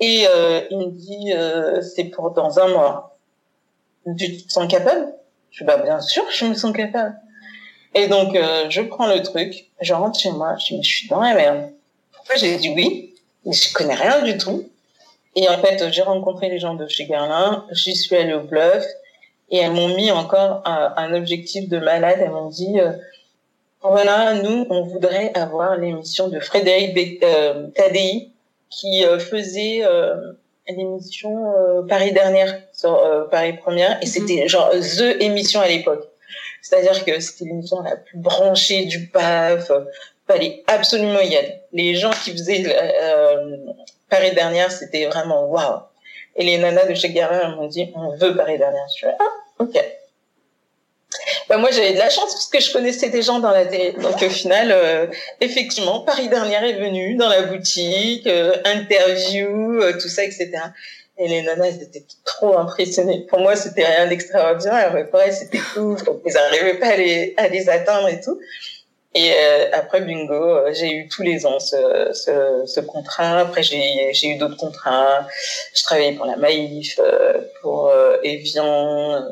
Et euh, il me dit, euh, c'est pour dans un mois. Tu te sens capable? Je dis, bah bien sûr, je me sens capable. Et donc, euh, je prends le truc, je rentre chez moi, je dis, mais je suis dans la merde. Pourquoi j'ai dit oui? Mais je connais rien du tout. Et en fait, j'ai rencontré les gens de chez Guerlain, j'y suis allée au bluff, et elles m'ont mis encore un, objectif de malade. Elles m'ont dit, euh, voilà, nous, on voudrait avoir l'émission de Frédéric euh, Tadei, qui euh, faisait euh, l'émission euh, Paris dernière sur Paris première, et mhm. c'était genre the émission à l'époque. C'est-à-dire que c'était l'émission la plus branchée du PAF. Fallait absolument y aller. Les gens qui faisaient Paris dernière, c'était vraiment waouh. Et les nanas de chez Garin m'ont dit, on veut Paris dernière. Je suis ah, ok. Ben moi j'avais de la chance parce que je connaissais des gens dans la télé. Donc au final, euh, effectivement, Paris dernière est venu dans la boutique, euh, interview, euh, tout ça, etc. Et les nanas, elles étaient trop impressionnées. Pour moi, c'était rien d'extraordinaire, mais elles, c'était. Donc, ils n'arrivaient pas à les, à les atteindre et tout. Et euh, après Bingo, euh, j'ai eu tous les ans ce, ce, ce contrat. Après, j'ai, j'ai eu d'autres contrats. Je travaillais pour la Maïf, euh, pour Evian,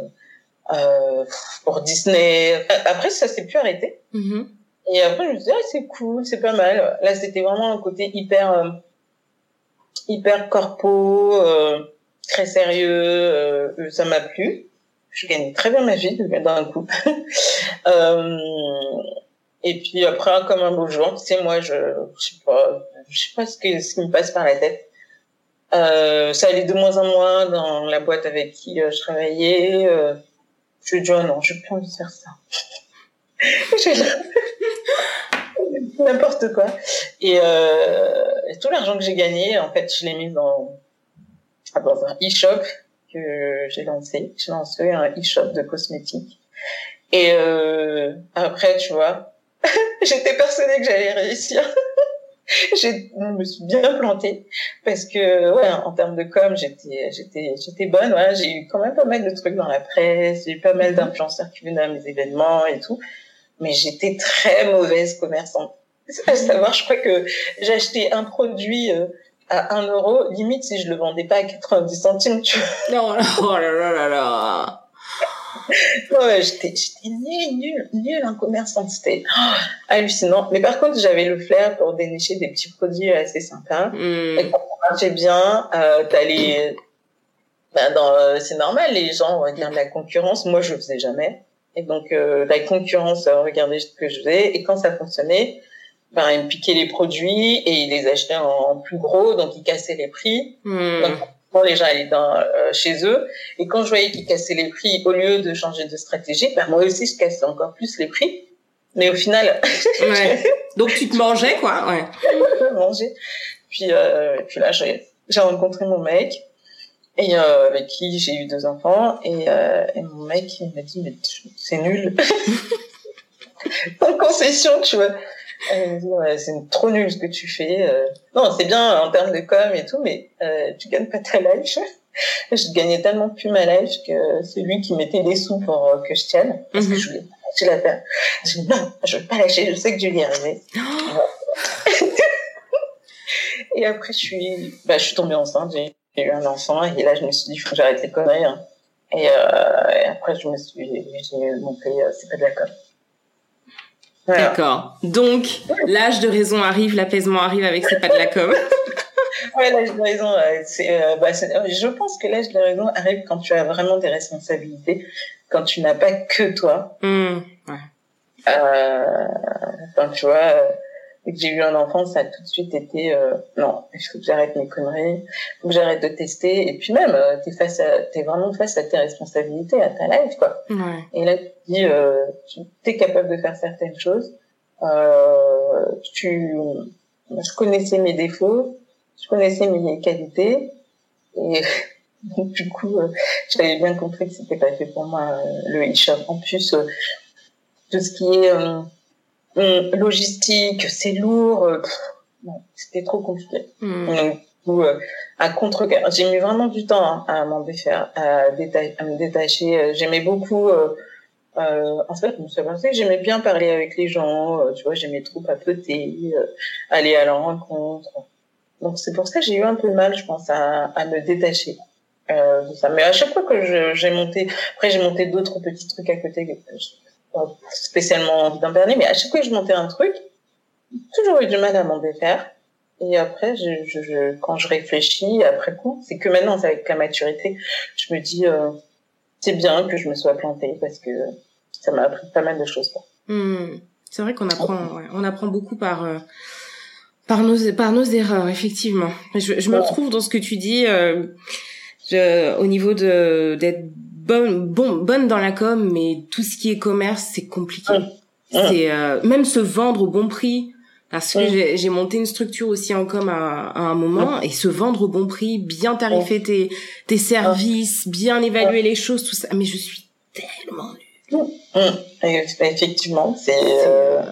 pour Disney. Après, ça s'est plus arrêté. Mm-hmm. Et après, je me suis dit, ah, c'est cool, c'est pas mal. Là, c'était vraiment un côté hyper, hyper corpo, très sérieux. ça m'a plu. Je gagnais très bien ma vie d'un coup. *laughs* euh, et puis après, comme un beau jour, tu sais, moi, je, je sais pas, je sais pas ce, que, ce qui me passe par la tête. Euh, ça allait de moins en moins dans la boîte avec qui euh, je travaillais. Euh, je me dis, oh non, je plus envie de faire ça. *laughs* N'importe quoi. Et, euh, tout l'argent que j'ai gagné, en fait, je l'ai mis dans, dans un e-shop que j'ai lancé. J'ai lancé un e-shop de cosmétiques. Et euh, après, tu vois, *laughs* J'étais persuadée que j'allais réussir. *laughs* je me suis bien plantée parce que ouais en termes de com j'étais j'étais j'étais bonne ouais j'ai eu quand même pas mal de trucs dans la presse j'ai eu pas mal mhm. d'influenceurs qui venaient à mes événements et tout mais j'étais très mauvaise commerçante *laughs* à savoir, je crois que acheté un produit euh, à 1 euro, limite si je le vendais pas à 90 centimes, tu vois. Non, oh là là là là. Ouais, j'étais, j'étais nulle, nulle, nulle en commerçant. C'était oh, hallucinant. Mais par contre, j'avais le flair pour dénicher des petits produits assez sympas. Hmm. Et quand ça marchait bien, euh, t'as les... Ben, dans, euh, c'est normal, les gens regardent la concurrence. Moi, je le faisais jamais. Et donc, euh, la concurrence euh, regardait ce que je faisais. Et quand ça fonctionnait, ben, ils me piquaient les produits et ils les achetaient en plus gros, donc ils cassaient les prix. Hmm. Donc, quand les gens allaient dans, euh, chez eux, et quand je voyais qu'ils cassaient les prix, au lieu de changer de stratégie, ben, moi aussi, je cassais encore plus les prix. Mais au final, *laughs* Ouais. Donc tu te mangeais quoi, ouais. je manger. Puis, euh, puis là, j'ai rencontré mon mec, et euh, avec qui j'ai eu deux enfants, et, et mon mec, il m'a dit, mais c'est nul. *laughs* en concession, tu vois. Dit, ouais, c'est trop nul ce que tu fais. euh. Non, c'est bien en termes de com et tout, mais euh, tu gagnes pas ta life. *laughs* je gagnais tellement plus ma life que celui qui mettait des sous pour euh, que je tienne, parce que Mhm. je voulais pas lâcher l'affaire. Je dis, non, je veux pas lâcher, je sais que je vais y arriver. Et après, je suis, bah, je suis tombée enceinte, j'ai eu un enfant, et là, je me suis dit, il faut que j'arrête les conneries. hein. Et, euh, et après, je me suis, j'ai monté, euh, c'est pas de la com. Voilà. D'accord. Donc l'âge de raison arrive, l'apaisement arrive avec c'est pas de la com. *laughs* Ouais, l'âge de raison, euh, c'est, euh, bah, euh, je pense que l'âge de raison arrive quand tu as vraiment des responsabilités, quand tu n'as pas que toi. Hmm. Euh, enfin, tu vois, euh, dès que j'ai eu un enfant, ça a tout de suite été, euh, non, il faut que j'arrête mes conneries, il faut que j'arrête de tester, et puis même, euh, t'es face à, t'es vraiment face à tes responsabilités, à ta life, quoi. Ouais. Et là, dis, euh, tu es capable de faire certaines choses. Euh, tu, je connaissais mes défauts, je connaissais mes qualités, et *laughs* du coup, euh, j'avais bien compris que c'était pas fait pour moi euh, le e-shop. En plus, euh, tout ce qui est logistique, c'est lourd. c'était trop compliqué. Hmm. Donc, euh, à contre j'ai mis vraiment du temps hein, à m'en défaire, à, déta- à me détacher. J'aimais beaucoup. Euh, euh, en fait, je me suis aperçue que j'aimais bien parler avec les gens. euh, tu vois, j'aimais trop papoter, euh, aller à leur rencontre. Donc c'est pour ça que j'ai eu un peu de mal, je pense, à, à me détacher euh, de ça. Mais à chaque fois que j'ai monté, après j'ai monté d'autres petits trucs à côté, pas spécialement envie d'en parler, mais à chaque fois que je montais un truc, toujours eu du mal à m'en défaire. Et après, je, je, je- quand je réfléchis après coup, c'est que maintenant, c'est avec la maturité, je me dis, euh, c'est bien que je me sois plantée parce que ça m'a appris pas mal de choses. Hmm. C'est vrai qu'on apprend, ouais, on apprend beaucoup par euh, par nos par nos erreurs, effectivement. Je, je me Ouais. retrouve dans ce que tu dis euh, je- au niveau de d'être bonne bon bonne dans la com, mais tout ce qui est commerce, c'est compliqué. C'est euh, même se vendre au bon prix. Parce que j'ai- monté une structure aussi en com à, à un moment et se vendre au bon prix, bien tarifer tes, tes services, bien évaluer les choses, tout ça. Mais je suis tellement nulle. Hum, et- Effectivement, c'est. Euh,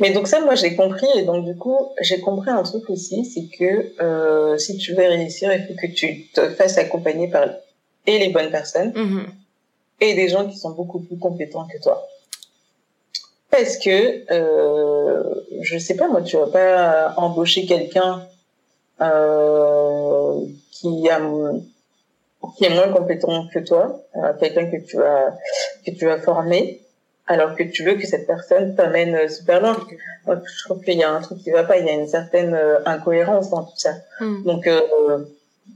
Mais donc ça, moi, j'ai compris. Et donc, du coup, j'ai compris un truc aussi, c'est que euh, si tu veux réussir, il faut que tu te fasses accompagner par et les bonnes personnes mhm. et des gens qui sont beaucoup plus compétents que toi. Parce que, euh, je sais pas, moi, tu vas pas embaucher quelqu'un euh, qui a qui est moins compétent que toi, euh, quelqu'un que tu as que tu as formé, alors que tu veux que cette personne t'amène euh, super loin. Moi, je trouve qu'il y a un truc qui va pas, il y a une certaine euh, incohérence dans tout ça. Mm. Donc, euh,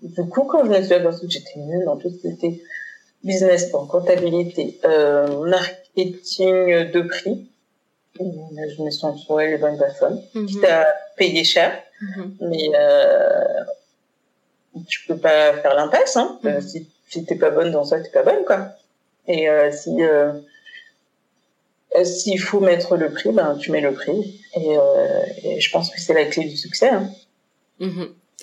du coup, quand je me suis aperçue que j'étais nulle dans tout ce qui était business plan, comptabilité, marketing de prix, je me suis entourée les bonnes personnes. Mhm. Quitte à payer cher, Mhm. mais euh, tu peux pas faire l'impasse. Hein. Mhm. Euh, si si t'es pas bonne dans ça, t'es pas bonne, quoi. Et euh, si euh, s'il faut mettre le prix, ben tu mets le prix. Et, euh, et je pense que c'est la clé du succès. Hein.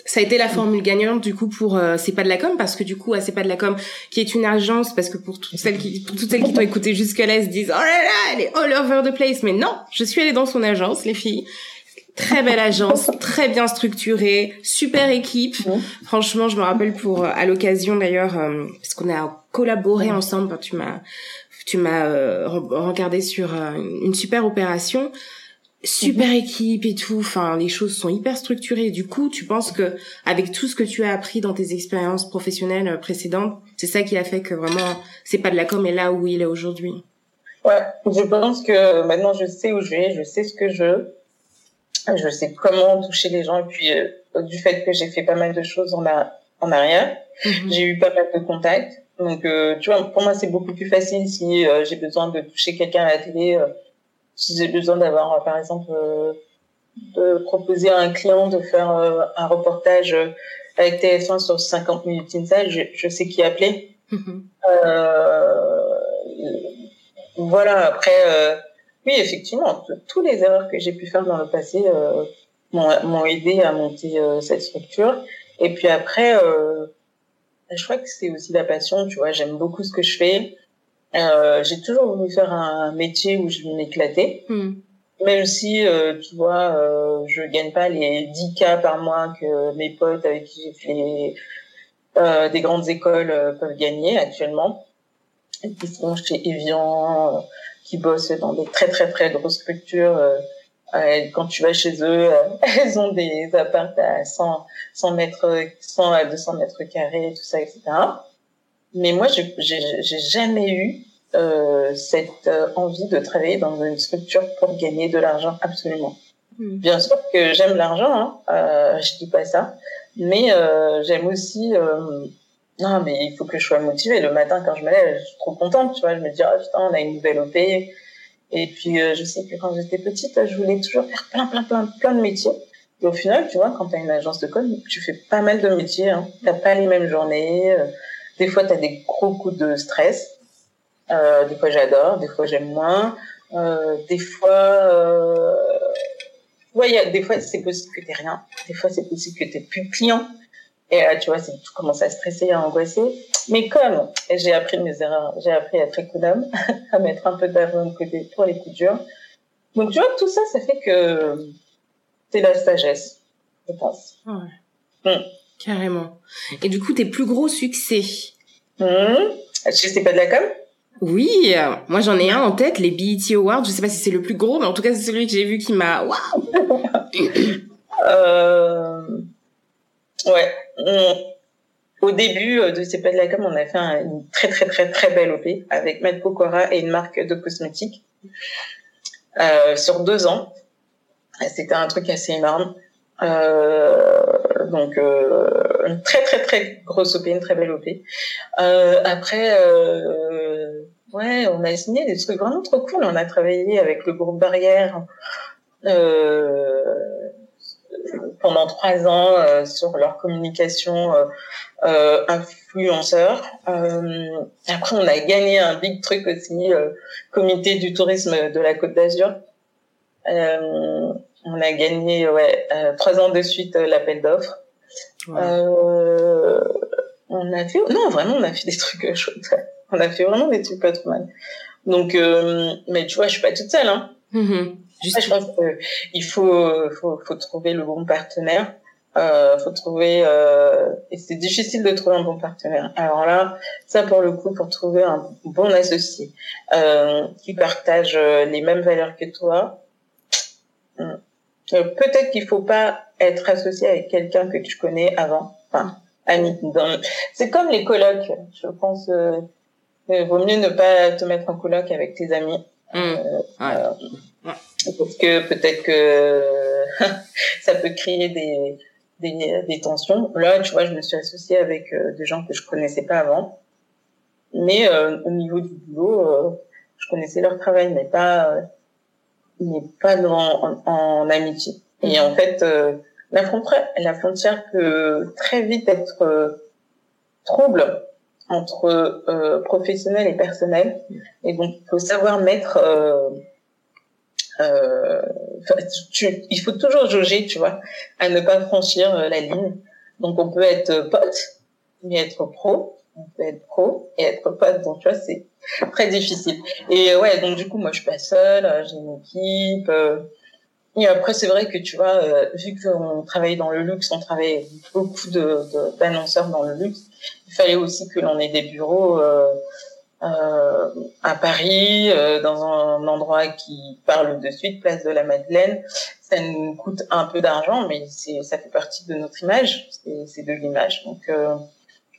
Ça a été la formule gagnante du coup pour euh, c'est pas de la com parce que du coup à c'est pas de la com qui est une agence parce que pour toutes celles qui pour toutes celles qui t'ont écouté jusque là elles se disent oh là là elle est all over the place. Mais non je suis allée dans son agence les filles. Très belle agence *laughs* très bien structurée super équipe. Franchement je me rappelle pour euh, à l'occasion d'ailleurs euh, parce qu'on a collaboré ensemble tu m'as tu m'as euh, re- regardé sur euh, une super opération super équipe et tout. Enfin, les choses sont hyper structurées. Du coup, tu penses que avec tout ce que tu as appris dans tes expériences professionnelles précédentes, c'est ça qui a fait que vraiment, c'est pas de la com, mais là où il est aujourd'hui? Ouais, je pense que maintenant je sais où je vais, je sais ce que je veux, je sais comment toucher les gens. Et puis, euh, du fait que j'ai fait pas mal de choses en, en arrière, mhm. j'ai eu pas mal de contacts. Donc, euh, tu vois, pour moi, c'est beaucoup plus facile si euh, j'ai besoin de toucher quelqu'un à la télé si j'ai besoin d'avoir, euh, par exemple, euh, de proposer à un client de faire euh, un reportage avec TF1 sur 50 minutes inside, je, je sais qui appeler. Mhm. voilà, après, oui, effectivement, tous les erreurs que j'ai pu faire dans le passé m'ont aidé à monter cette structure. Et puis après, je crois que c'est aussi la passion, tu vois, j'aime beaucoup ce que je fais. Euh, j'ai toujours voulu faire un métier où je m'éclatais. Mm. Même si, euh, tu vois, euh, je gagne pas les 10 cas par mois que mes potes avec qui j'ai fait euh, des grandes écoles euh, peuvent gagner actuellement. qui sont chez Evian, qui bossent dans des très très très grosses structures. quand tu vas chez eux, *laughs* elles ont des apparts à 100, 100 mètres, 100 à 200 mètres carrés, tout ça, etc. Mais moi, j'ai jamais eu euh, cette euh, envie de travailler dans une structure pour gagner de l'argent, absolument. Hmm. Bien sûr que j'aime l'argent, hein, euh, je dis pas ça, mais euh, j'aime aussi. Euh, non, mais il faut que je sois motivée. Le matin, quand je me lève, je suis trop contente, tu vois. Je me dis, ah putain, on a une nouvelle OP. Et puis, euh, je sais que quand j'étais petite, je voulais toujours faire plein, plein, plein, plein de métiers. Et au final, tu vois, quand tu as une agence de com, tu fais pas mal de métiers. Hein. T'as pas les mêmes journées. Des fois, tu as des gros coups de stress. Euh, des fois, j'adore. Des fois, j'aime moins. Euh, des fois, euh... ouais, y a, des fois, c'est possible que tu rien. Des fois, c'est possible que tu plus de clients. Et tu vois, c'est tu commences à stresser, à angoisser. Mais comme j'ai appris mes erreurs, j'ai appris à être économe, *laughs* à mettre un peu d'argent de côté pour les coups durs. Donc, tu vois, tout ça, ça fait que c'est la sagesse, je pense. Ouais. Mm. Carrément. Et du coup, tes plus gros succès mmh. Je sais pas de la com? Oui, euh, moi j'en ai un en tête, les BET Awards. Je sais pas si c'est le plus gros, mais en tout cas c'est celui que j'ai vu qui m'a. Waouh euh... Ouais. Au début euh, de C'est pas de la com, on a fait une très très très très belle OP avec Matt Pokora et une marque de cosmétiques euh, sur deux ans. C'était un truc assez énorme. Euh, donc euh, une très très très grosse OP, une très belle OP. Euh, après, euh, ouais, on a signé des trucs vraiment trop cool. On a travaillé avec le groupe Barrière euh, pendant trois ans euh, sur leur communication euh, influenceur. après, on a gagné un big truc aussi, comité du tourisme de la Côte d'Azur. Euh, on a gagné ouais, euh, trois ans de suite euh, l'appel d'offres. Euh, on a fait, non, vraiment, on a fait des trucs chouettes. *laughs* On a fait vraiment des trucs pas trop mal. Donc, mais tu vois, je suis pas toute seule. Hein. Mm-hmm. je pense qu'il faut, faut, faut trouver le bon partenaire. Euh, faut trouver euh, et c'est difficile de trouver un bon partenaire. Alors là, ça pour le coup, pour trouver un bon associé euh, qui partage les mêmes valeurs que toi, euh, peut-être qu'il faut pas être associé avec quelqu'un que tu connais avant. Enfin, ami. C'est comme les colocs. Je pense, euh, il vaut mieux ne pas te mettre en coloc avec tes amis. Mmh. Euh, euh parce que peut-être que *laughs* ça peut créer des, des, des, tensions. Là, tu vois, je me suis associée avec des gens que je connaissais pas avant. Mais au niveau du boulot, je connaissais leur travail, mais pas n'est pas en, en, amitié. Et en fait, euh, la frontière, la frontière peut très vite être euh, trouble entre euh, professionnel et personnel. Et donc, il faut savoir mettre. Euh, euh tu, il faut toujours jauger, tu vois, à ne pas franchir la ligne. Donc, on peut être pote, mais être pro. On peut être pro et être pote. Donc, tu vois, c'est très difficile. Et euh, ouais, donc du coup, moi, je suis pas seule, euh, j'ai une équipe. Euh. et après, c'est vrai que tu vois, vu qu'on travaille dans le luxe, on travaille beaucoup de d'annonceurs dans le luxe. Il fallait aussi que l'on ait des bureaux euh, à Paris, euh, dans un endroit qui parle de suite, place de la Madeleine. Ça nous coûte un peu d'argent, mais c'est, ça fait partie de notre image, c'est, de l'image. Donc, euh,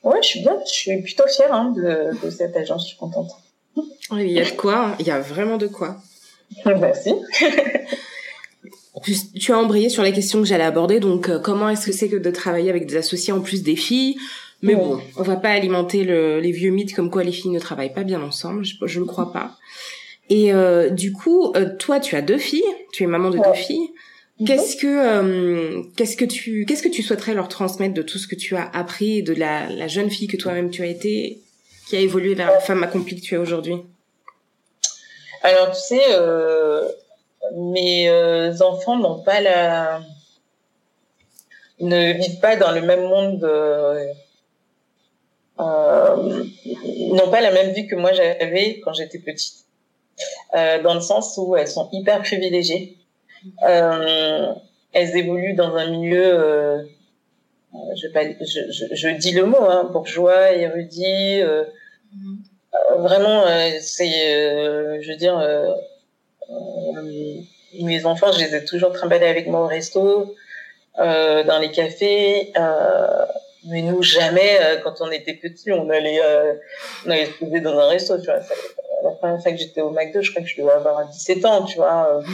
ouais, je suis bien, je suis plutôt fière hein, de, de cette agence, je suis contente. Il y a de quoi, il y a vraiment de quoi. *laughs* Merci. *laughs* tu as embrayé sur la question que j'allais aborder, donc comment est-ce que c'est que de travailler avec des associés en plus des filles? Mais bon, on va pas alimenter le, les vieux mythes comme quoi les filles ne travaillent pas bien ensemble. Je ne crois pas. Et euh, du coup, euh, toi, tu as deux filles. Tu es maman de deux filles. Mhm. Qu'est-ce que euh, qu'est-ce que tu qu'est-ce que tu souhaiterais leur transmettre de tout ce que tu as appris de la, la jeune fille que toi-même tu as été, qui a évolué vers la femme accomplie que tu es aujourd'hui? Alors tu sais, mes enfants n'ont pas la ne vivent pas dans le même monde euh, n'ont pas la même vie que moi j'avais quand j'étais petite. Euh, dans le sens où elles sont hyper privilégiées. Euh, elles évoluent dans un milieu, euh, je, je, je, je, dis le mot, hein, bourgeois, érudit. Euh, vraiment, c'est, je veux dire, mes enfants, je les ai toujours trimballés avec moi au resto, dans les cafés. Mais nous, jamais, euh, quand on était petits, on allait, euh, on allait se poser dans un resto, tu vois. La première fois que j'étais au McDo, je crois que je devais avoir 17 ans, tu vois. *laughs*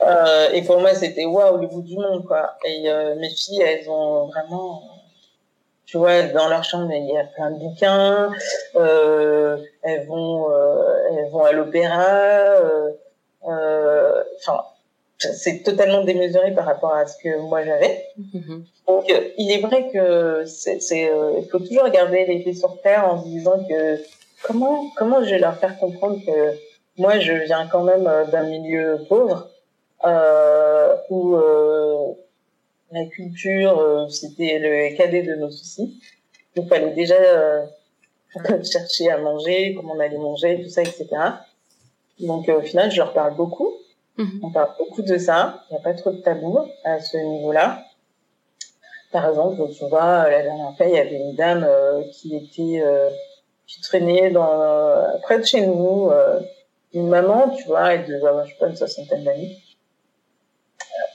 Euh, et pour moi, c'était waouh, le bout du monde, quoi. Et euh, mes filles, elles ont vraiment, tu vois, dans leur chambre, il y a plein de bouquins. Euh, elles vont, elles vont à l'opéra. Enfin, c'est totalement démesuré par rapport à ce que moi j'avais. Mm-hmm. Donc, euh, il est vrai que c'est, euh, il faut toujours garder les pieds sur terre en se disant que comment, comment je vais leur faire comprendre que moi je viens quand même euh, d'un milieu pauvre euh, où euh, la culture c'était le cadet de nos soucis. Donc, il fallait déjà *laughs* chercher à manger, comment on allait manger, tout ça, etc. Donc, au final, je leur parle beaucoup. Mhm. On parle beaucoup de ça. Il n'y a pas trop de tabou à ce niveau-là. Par exemple, tu vois, la dernière fois, il y avait une dame euh, qui était euh, qui traînait dans euh, près de chez nous, une maman, tu vois, elle devait avoir je sais pas une soixantaine d'années,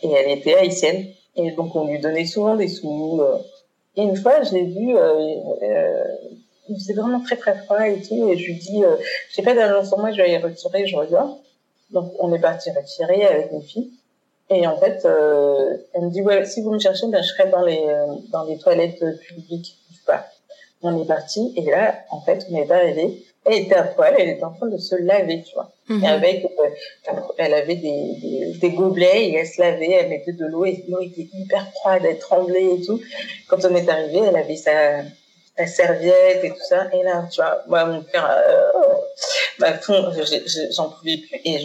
et elle était haïtienne, et donc on lui donnait souvent des sous. et une fois, je l'ai vue, il faisait vraiment très très froid et tout, et je lui dis, j'ai pas d'argent sur moi, je vais y retirer, je reviens. Donc on est parti retirer avec une fille. Et en fait, euh, elle me dit ouais, si vous me cherchez, ben je serai dans les euh, dans les toilettes publiques. pas. On est parti et là, en fait, on est arrivé. Elle était à poil, elle était en train de se laver, tu vois. Mhm. Et avec, euh, elle avait des, des, des, gobelets et elle se lavait, elle mettait de l'eau et l'eau était hyper froide, elle tremblait et tout. Quand on est arrivé, elle avait sa, sa serviette et tout ça. Et là, tu vois, moi, mon père, euh, bah, j'en pouvais plus. Et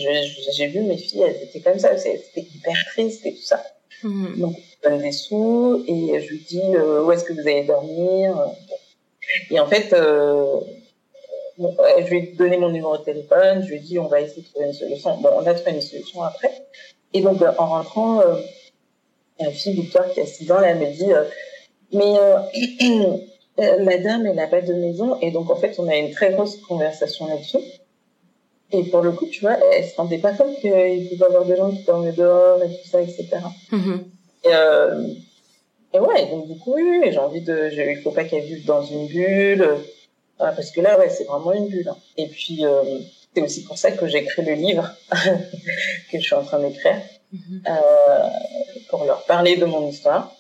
j'ai vu mes filles, elles étaient comme ça, c'était hyper triste et tout ça. Mmh. Donc, je donne des sous et je lui dis euh, où est-ce que vous allez dormir? Et en fait, euh, bon, je lui ai donné mon numéro de téléphone, je lui ai dit on va essayer de trouver une solution. Bon, on a trouvé une solution après. Et donc, en rentrant, euh, la fille Victoire qui a 6 ans, elle me dit mais *clears throat* euh, madame, elle n'a pas de maison. Et donc, en fait, on a une très grosse conversation là-dessus. Et pour le coup, tu vois, elle se rendait pas compte qu'il pouvait y avoir des gens qui dormaient dehors et tout ça, etc. Mm-hmm. Et, euh, et ouais, donc du coup, oui, j'ai envie de, il faut pas qu'elle vive dans une bulle, euh, parce que là, ouais, c'est vraiment une bulle. Hein. Et puis, euh, c'est aussi pour ça que j'ai écrit le livre *laughs* que je suis en train d'écrire, mm-hmm. euh, pour leur parler de mon histoire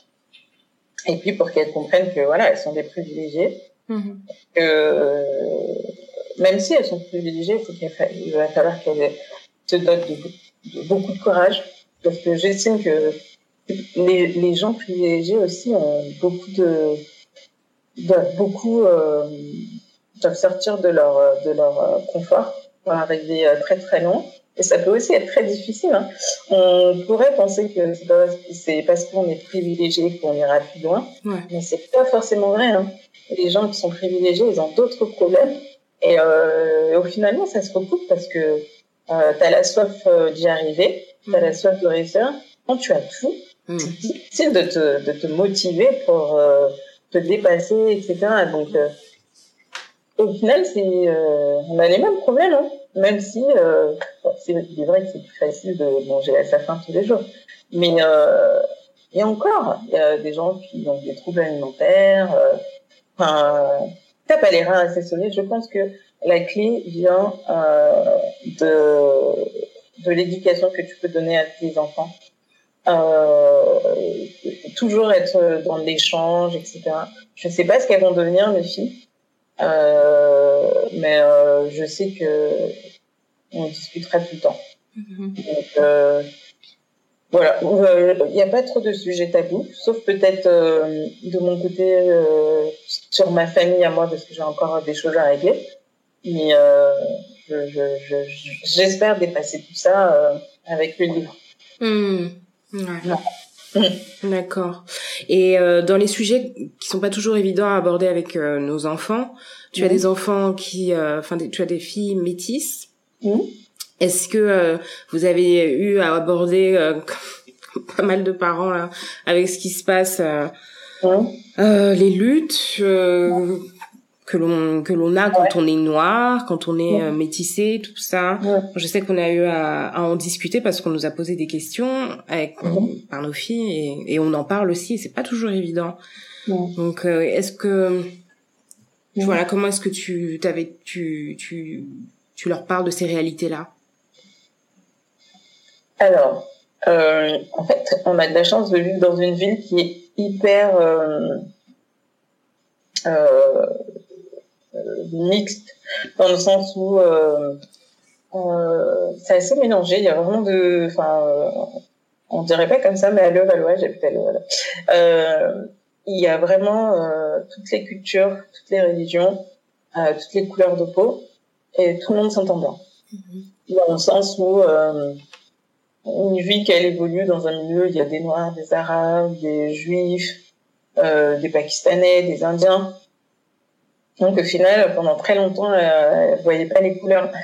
et puis pour qu'elles comprennent que voilà, elles sont des privilégiées. Mm-hmm. Que même si elles sont privilégiées, il, qu'il va falloir qu'elles se dotent de, beaucoup de courage, parce que j'estime que les, les, gens privilégiés aussi ont beaucoup de doivent beaucoup euh, doivent sortir de leur de leur euh, confort pour arriver euh, très très loin et ça peut aussi être très difficile. Hein. On pourrait penser que c'est parce qu'on est privilégié qu'on ira plus loin, ouais. mais c'est pas forcément vrai. Hein. Les gens qui sont privilégiés, ils ont d'autres problèmes. Et euh, au final, ça se recoupe parce que euh, tu as la soif euh, d'y arriver, tu as la soif de réussir. Quand tu as tout, mm. c'est difficile de te, de te motiver pour euh, te dépasser, etc. Donc, euh, au final, c'est, euh, on a les mêmes problèmes, hein. Même si euh, c'est, vrai que c'est plus facile de manger à sa faim tous les jours. Mais euh, encore, il y a des gens qui ont des troubles alimentaires. Euh, enfin, t'as pas les reins assez solides. Je pense que la clé vient euh, de de l'éducation que tu peux donner à tes enfants. Euh, toujours être dans l'échange, etc. Je sais pas ce qu'elles vont devenir, mes filles. Euh, mais euh, je sais que on discutera tout le temps. Mm-hmm. Donc, euh, voilà, il n'y a pas trop de sujets tabous, sauf peut-être de mon côté sur ma famille à moi, parce que j'ai encore des choses à régler. Mais j'espère je, je, dépasser tout ça avec le livre. Mm. *laughs* D'accord. Et euh, dans les sujets qui sont pas toujours évidents à aborder avec euh, nos enfants, tu as des enfants qui, euh, enfin, tu as des filles métisses. Est-ce que vous avez eu à aborder *laughs* pas mal de parents là, avec ce qui se passe, les luttes que l'on que l'on a quand on est noir, quand on est euh, métissé, tout ça. Je sais qu'on a eu à, à, en discuter parce qu'on nous a posé des questions avec, mhm. par nos filles et, et, on en parle aussi. Et c'est pas toujours évident. Donc, euh, est-ce que voilà, comment est-ce que tu t'avais tu tu tu leur parles de ces réalités là Alors, euh, en fait, on a de la chance de vivre dans une ville qui est hyper euh, euh, mixte dans le sens où euh, euh, c'est assez mélangé. Il y a vraiment de, enfin, on dirait pas comme ça, mais à Levallois, j'habite à Levallois. il y a vraiment toutes les cultures, toutes les religions, toutes les couleurs de peau, et tout le monde s'entend bien. Mm-hmm. Dans le sens où une vie qu'elle évolue dans un milieu, il y a des Noirs, des Arabes, des Juifs, euh, des Pakistanais, des Indiens. Donc au final, pendant très longtemps, euh, elle voyait pas les couleurs. *laughs*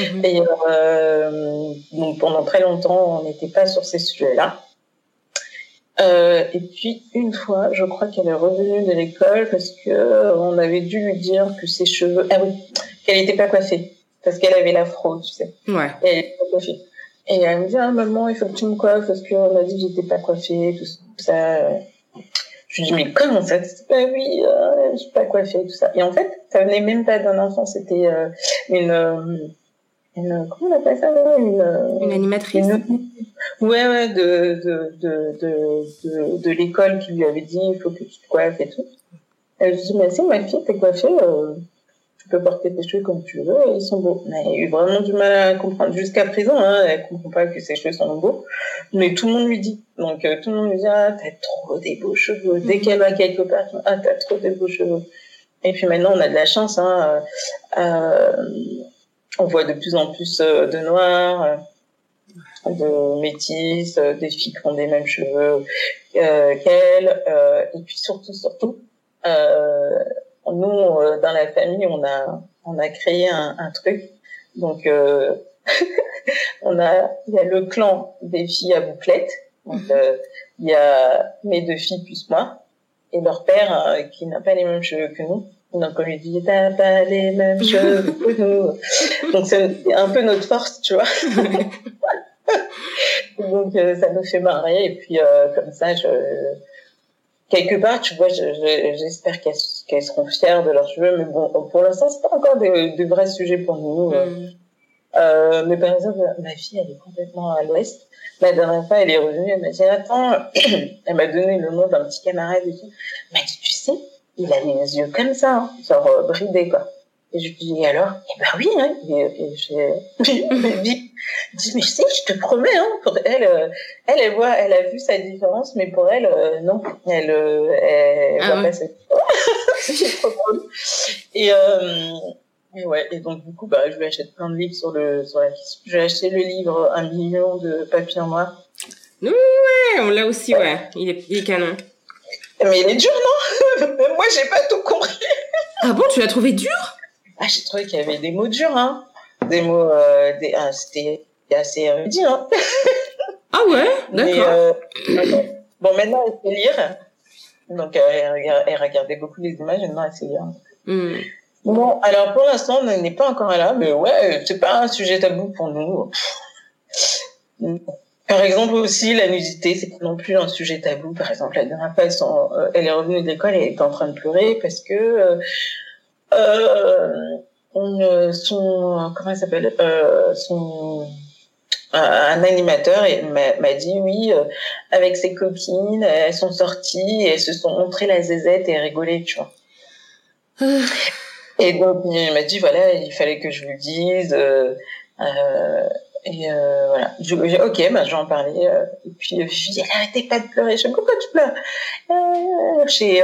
Mhm. et euh, donc pendant très longtemps, on n'était pas sur ces sujets-là. Euh, et puis une fois, je crois qu'elle est revenue de l'école parce que euh, on avait dû lui dire que ses cheveux, ah oui, qu'elle n'était pas coiffée parce qu'elle avait l'afro, tu sais. Ouais. Et elle était pas coiffée. Et elle me dit ah maman, il faut que tu me coiffes parce qu'on m'a dit que j'étais pas coiffée, tout ça. Je lui dis, mais comment ça Bah oui, euh, je suis pas coiffée, tout ça. Et en fait, ça venait même pas d'un enfant, c'était euh, une, euh, une, comment on appelle ça? Une, euh, une animatrice. ouais, ouais, de, de, de, de, de, de l'école qui lui avait dit, il faut que tu te coiffes et tout. Je lui dis, mais si ma fille t'es coiffée, euh, peux porter tes cheveux comme tu veux, et ils sont beaux. Mais elle a eu vraiment du mal à comprendre jusqu'à présent, hein, elle comprend pas que ses cheveux sont beaux, mais tout le monde lui dit. Donc euh, tout le monde lui dit ah t'as trop des beaux cheveux. Dès mhm. qu'elle va quelque part, ah t'as trop des beaux cheveux. Et puis maintenant on a de la chance, hein, euh, euh on voit de plus en plus euh, de noirs, de métis, des filles qui ont des mêmes cheveux qu'elle, et puis surtout surtout. Euh, nous, euh, dans la famille, on a, on a créé un, un truc. Donc, euh, *laughs* on a, il y a le clan des filles à bouclettes. Donc, mhm. euh, il y a mes deux filles plus moi et leur père qui n'a pas les mêmes cheveux que nous. Donc on lui dit t'as pas les mêmes *laughs* cheveux que nous. Donc c'est un peu notre force, tu vois. *laughs* Donc ça nous fait marrer et puis comme ça je quelque part, tu vois, j'espère qu'elles seront fières de leurs cheveux, mais bon, pour l'instant, c'est pas encore des, des, vrais sujets pour nous. Mm. Euh, mais par exemple, ma fille, elle est complètement à l'ouest. La dernière fois, elle est revenue, elle m'a dit, attends, *clears throat* elle m'a donné le nom d'un petit camarade et tout. Elle m'a dit, tu sais, il a les yeux comme ça, hein, genre euh, bridés, quoi. Et je lui dis, alors? Eh ben oui, hein. Et, j'ai *laughs* dit, mais je sais, je te promets, hein, pour elle, euh, elle, elle voit, elle a vu sa différence, mais pour elle, euh, non, elle, euh, elle, ah voit pas cette *laughs* drôle. Et, euh, et ouais, et donc du coup, bah, je lui achète plein de livres sur le, sur la question. Je lui ai acheté le livre Un million de papier en noir. Oui, ouais, on l'a aussi, ouais. Il est, il est canon. Mais il est dur, non? *laughs* Moi, j'ai pas tout compris. ah bon, tu l'as trouvé dur? Ah, j'ai trouvé qu'il y avait des mots durs, hein. Des mots, euh, des, ah, c'était assez érudit, hein. *laughs* ah ouais, d'accord. Euh, bon, maintenant, elle sait lire. Donc, euh, elle, regardait beaucoup les images, maintenant, elle sait lire. Hmm. Bon, alors pour l'instant, on n'est pas encore là, mais ouais, c'est pas un sujet tabou pour nous. Par exemple aussi, la nudité, c'est pas non plus un sujet tabou. Par exemple, la dernière fois, elle est revenue de l'école et elle était en train de pleurer parce que on, son comment elle s'appelle euh, son un animateur m'a dit oui avec ses copines elles sont sorties et elles se sont montrées la zézette et rigolé tu vois. Et donc il m'a dit voilà il fallait que je vous le dise euh, euh, et euh, voilà je, ok bah je vais en parler euh, et puis je lui dis arrêtez pas de pleurer je dis pourquoi tu pleures? Euh, j'ai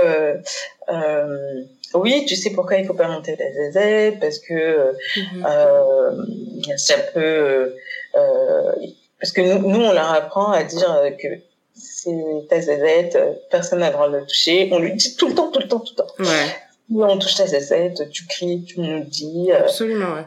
oui, tu sais pourquoi il faut pas monter la ZZ parce que mm-hmm. euh, ça peut euh, parce que nous, nous on leur apprend à dire que c'est ta ZZ, personne n'a le droit de le toucher. On lui dit tout le temps, tout le temps, tout le temps. Ouais. Nous, on touche ta ZZ, tu cries, tu nous dis. Euh, Absolument, ouais.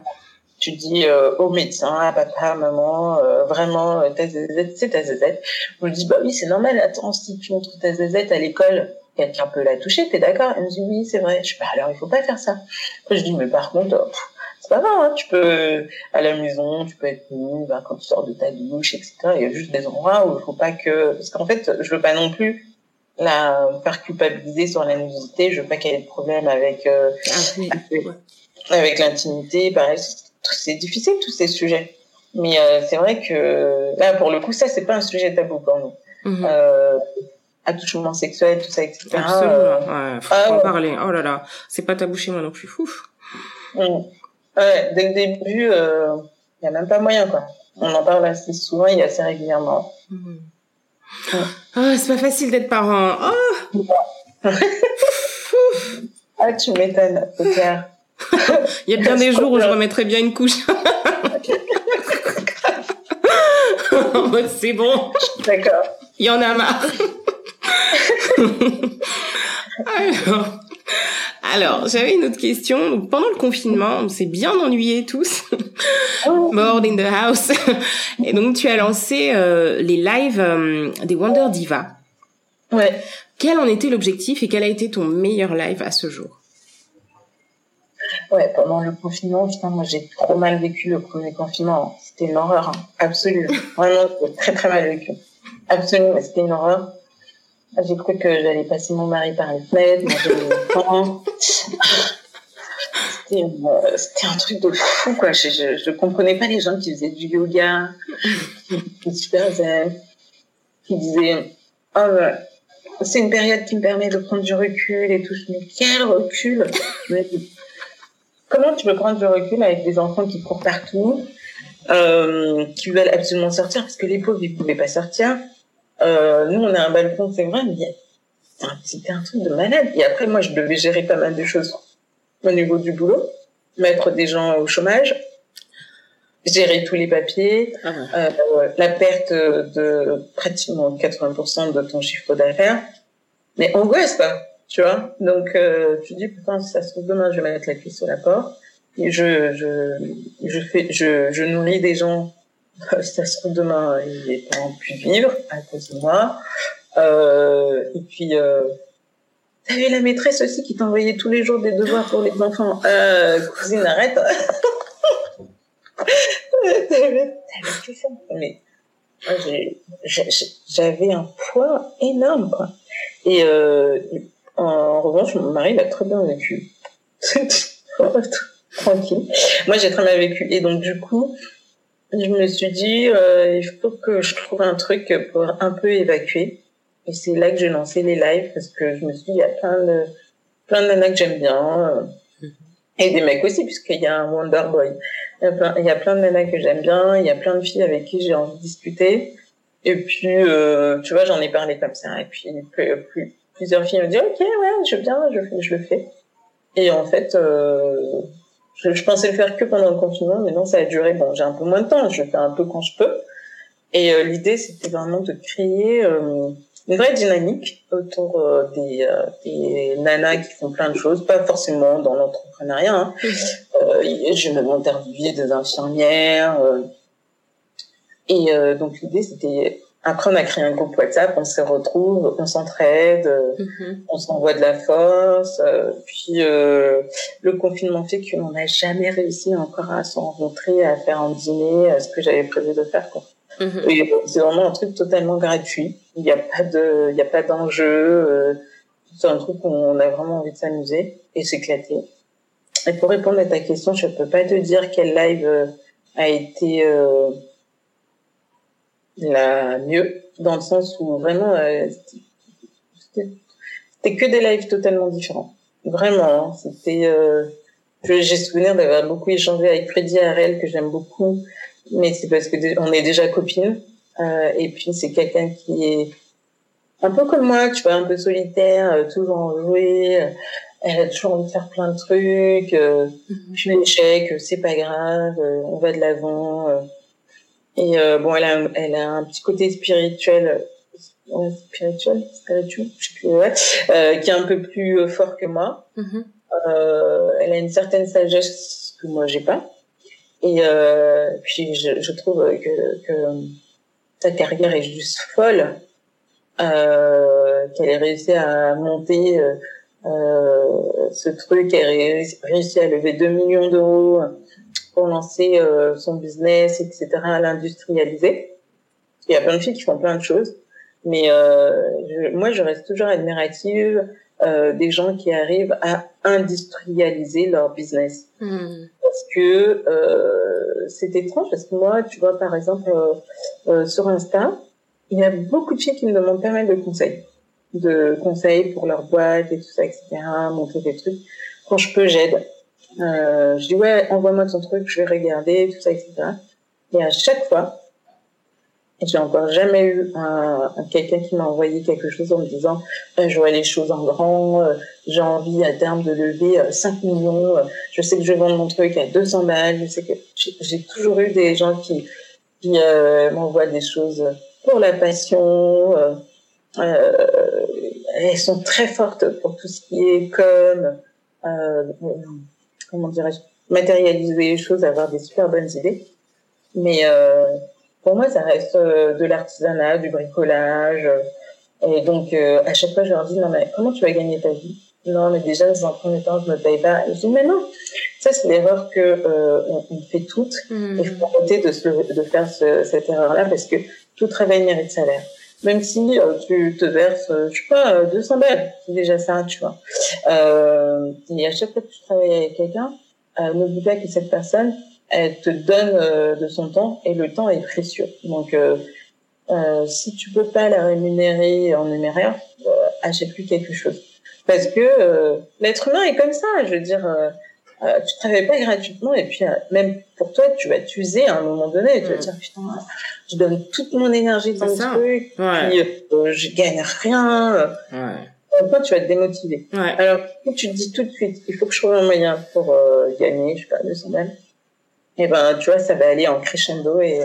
Tu dis euh, au médecin, à papa, maman, euh, vraiment, ta ZZ, c'est ta ZZ. On lui dit, bah oui, c'est normal, attends, si tu montres ta ZZ à l'école, quelqu'un peut la toucher, t'es d'accord? Elle me dit oui, c'est vrai. Je dis bah alors il faut pas faire ça. Après, je dis mais par contre, c'est pas grave, hein, tu peux à la maison, tu peux être nu, ben, quand tu sors de ta douche, etc. Il y a juste des endroits où il faut pas que, parce qu'en fait, je veux pas non plus la faire culpabiliser sur la nudité. Je veux pas qu'elle ait de problème avec euh, ah, avec, l'intimité. Pareil, c'est difficile tous ces sujets. Mais euh, c'est vrai que là, pour le coup, ça c'est pas un sujet tabou pour nous. Mm-hmm. euh, attouchement sexuel, tout ça, etc. Absolument, euh, ouais, faut ah, en parler. Oh là là, c'est pas tabou chez moi non plus, fouf. Mm. Ouais, dès le début, il euh, y a même pas moyen, quoi. On en parle assez souvent et assez régulièrement. Mm. Ah, c'est pas facile d'être parent. Oh *laughs* ah, tu m'étonnes, c'est clair. *laughs* Il y a bien des jours où je remettrais bien une couche. *laughs* en mode, c'est bon. D'accord. Il y en a marre. alors, j'avais une autre question. pendant le confinement, on s'est bien ennuyés tous. Oh. Bored in the house. Et donc, tu as lancé euh, les lives euh, des Wonder Diva. Ouais. Quel en était l'objectif et quel a été ton meilleur live à ce jour? Ouais, pendant le confinement, putain, moi j'ai trop mal vécu le premier confinement. C'était une horreur, hein. absolue. Vraiment, très très mal vécu. Absolument, c'était une horreur. J'ai cru que j'allais passer mon mari par les fenêtres, C'était, euh, c'était un truc de fou, quoi. Je, je, comprenais pas les gens qui faisaient du yoga, qui super zen, qui disaient, oh, c'est une période qui me permet de prendre du recul et tout. Mais quel recul? Comment tu peux prendre du recul avec des enfants qui courent partout, euh, qui veulent absolument sortir parce que les pauvres ils pouvaient pas sortir euh, nous, on a un balcon, c'est vrai, mais c'était un truc de malade. Et après, moi, je devais gérer pas mal de choses au niveau du boulot, mettre des gens au chômage, gérer tous les papiers, ah euh, la perte de pratiquement 80% de ton chiffre d'affaires. Mais angoisse, quoi, tu vois. Donc, euh, tu dis, putain, si ça se trouve demain, je vais mettre la cuisse sur la porte. Et je, je, je fais, je, je nourris des gens *laughs* ça se trouve demain, il pas en pu vivre à cause de moi. Euh, et puis, euh, t'avais la maîtresse aussi qui t'envoyait tous les jours des devoirs pour les enfants. Euh, cousine, arrête. *laughs* Mais j'avais un poids énorme. Et euh, en revanche, mon mari l'a très bien vécu. *laughs* Tranquille. Moi, j'ai très mal vécu. Et donc, du coup, je me suis dit, euh, il faut que je trouve un truc pour un peu évacuer. Et c'est là que j'ai lancé les lives parce que je me suis dit, il y a plein de, plein de nanas que j'aime bien. Euh, et des mecs aussi, puisqu'il y a un Wonder Boy. Il y a plein, de nanas que j'aime bien. Il y a plein de filles avec qui j'ai envie de discuter. Et puis, euh, tu vois, j'en ai parlé comme ça. Et puis, plus, plusieurs filles me disent, ok, ouais, je veux bien, je, je le fais. Et en fait, euh, je, je, pensais le faire que pendant le confinement, mais non, ça a duré. Bon, j'ai un peu moins de temps, je le fais un peu quand je peux. Et euh, l'idée, c'était vraiment de créer euh, une vraie dynamique autour euh, des, des, nanas qui font plein de choses, pas forcément dans l'entrepreneuriat. Hein. j'ai même interviewé des infirmières. et donc l'idée, c'était après, on a créé un groupe WhatsApp, on se retrouve, on s'entraide, mm-hmm. on s'envoie de la force. puis le confinement fait qu'on n'a jamais réussi encore à se rencontrer, à faire un dîner, ce que j'avais prévu de faire. Quoi. Mm-hmm. C'est vraiment un truc totalement gratuit. Il n'y a pas de, il y a pas d'enjeu. c'est un truc où on a vraiment envie de s'amuser et s'éclater. Et pour répondre à ta question, je peux pas te dire quel live euh, a été euh, la mieux, dans le sens où vraiment, euh, c'était que des lives totalement différents. Vraiment, hein. c'était. Euh, j'ai souvenir d'avoir beaucoup échangé avec Freddy Harel que j'aime beaucoup, mais c'est parce que on est déjà copines. Euh, et puis c'est quelqu'un qui est un peu comme moi, tu vois, un peu solitaire, toujours enjoué, elle a toujours envie de faire plein de trucs. Euh, mhm. Je fais l'échec, c'est pas grave, euh, on va de l'avant. Euh. Et euh, bon, elle a, elle a un petit côté spirituel, ouais, spirituel, spirituel, je sais plus, ouais, qui est un peu plus fort que moi. Mhm. elle a une certaine sagesse que moi j'ai pas. Et puis je, je trouve que, que sa carrière est juste folle. qu'elle ait réussi à monter euh, ce truc, elle a réussi à lever 2 millions d'euros pour lancer euh, son business, etc., à l'industrialiser. Il y a plein de filles qui font plein de choses, mais euh, moi, je reste toujours admirative euh, des gens qui arrivent à industrialiser leur business. Hmm. Parce que euh, c'est étrange, parce que moi, tu vois, par exemple, euh, sur Insta, il y a beaucoup de filles qui me demandent pas mal de conseils de conseils pour leur boîte et tout ça, etc., montrer des trucs. Quand je peux, j'aide. Euh, je dis, ouais, envoie-moi ton truc, je vais regarder, tout ça, etc. Et à chaque fois, j'ai encore jamais eu un, quelqu'un qui m'a envoyé quelque chose en me disant euh, je vois les choses en grand, euh, j'ai envie à terme de lever 5 euh, millions, euh, je sais que je vais vendre mon truc à 200 balles, je sais que j'ai toujours eu des gens qui, qui m'envoient des choses pour la passion, elles sont très fortes pour tout ce qui est comme, comment dirais-je, matérialiser les choses, avoir des super bonnes idées. Mais euh, pour moi, ça reste euh, de l'artisanat, du bricolage. Et donc, euh, à chaque fois, je leur dis, non, mais comment tu vas gagner ta vie? Non, mais déjà, dans un premier temps, je me paye pas. Et je dis, mais non, ça, c'est l'erreur que euh, on, fait toutes. Mmh. Et il faut arrêter de, de faire ce, cette erreur-là parce que tout travail mérite salaire même si euh, tu te verses, euh, je sais pas, 200 euh, balles, c'est déjà ça, tu vois. Euh, et à chaque fois que tu travailles avec quelqu'un, euh, n'oublie pas que cette personne, elle te donne de son temps et le temps est précieux. Donc, si tu peux pas la rémunérer en numéraire, achète plus quelque chose. Parce que l'être humain est comme ça, je veux dire euh, tu travailles pas gratuitement et puis euh, même pour toi tu vas t'user à un moment donné tu vas te dire putain je donne toute mon énergie dans le truc puis euh, je gagne rien ouais. toi tu vas te démotiver ouais. alors tu te dis tout de suite il faut que je trouve un moyen pour gagner je sais pas 200 balles et ben tu vois ça va aller en crescendo et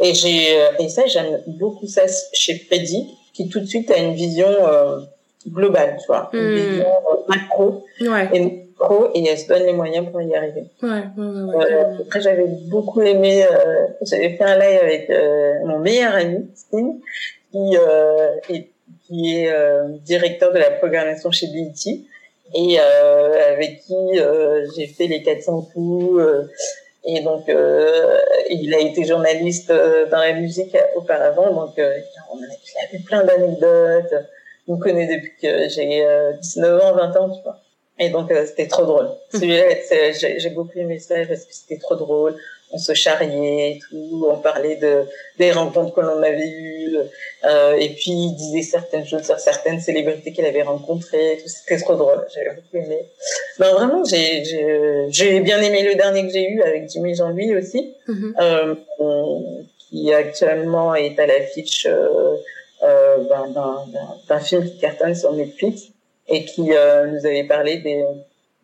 et j'ai et ça j'aime beaucoup ça chez Freddy qui tout de suite a une vision globale tu vois une hmm. vision macro ouais. Et et elle se donne les moyens pour y arriver. Ouais, ouais, ouais, euh, après, j'avais beaucoup aimé, euh, j'avais fait un live avec euh, mon meilleur ami, Stine, qui, euh, est, qui est euh, directeur de la programmation chez BET et avec qui j'ai fait les 400 coups. et donc, il a été journaliste dans la musique auparavant, donc on a, il a fait plein d'anecdotes. On connaît depuis que j'ai 19 ans, 20 ans, tu vois. Et donc, euh, c'était trop drôle. Celui-là, j'ai beaucoup aimé ça parce que c'était trop drôle. On se charriait et tout. On parlait de, des rencontres que l'on avait eues. Euh, et puis, il disait certaines choses sur certaines célébrités qu'il avait rencontrées. C'était trop drôle. J'avais beaucoup aimé. Non, vraiment, j'ai bien aimé le dernier que j'ai eu avec Jimmy Jean-Louis aussi, mm-hmm. euh, qui actuellement est à l'affiche euh, euh, d'un film qui cartonne sur Netflix et qui euh, nous avait parlé des,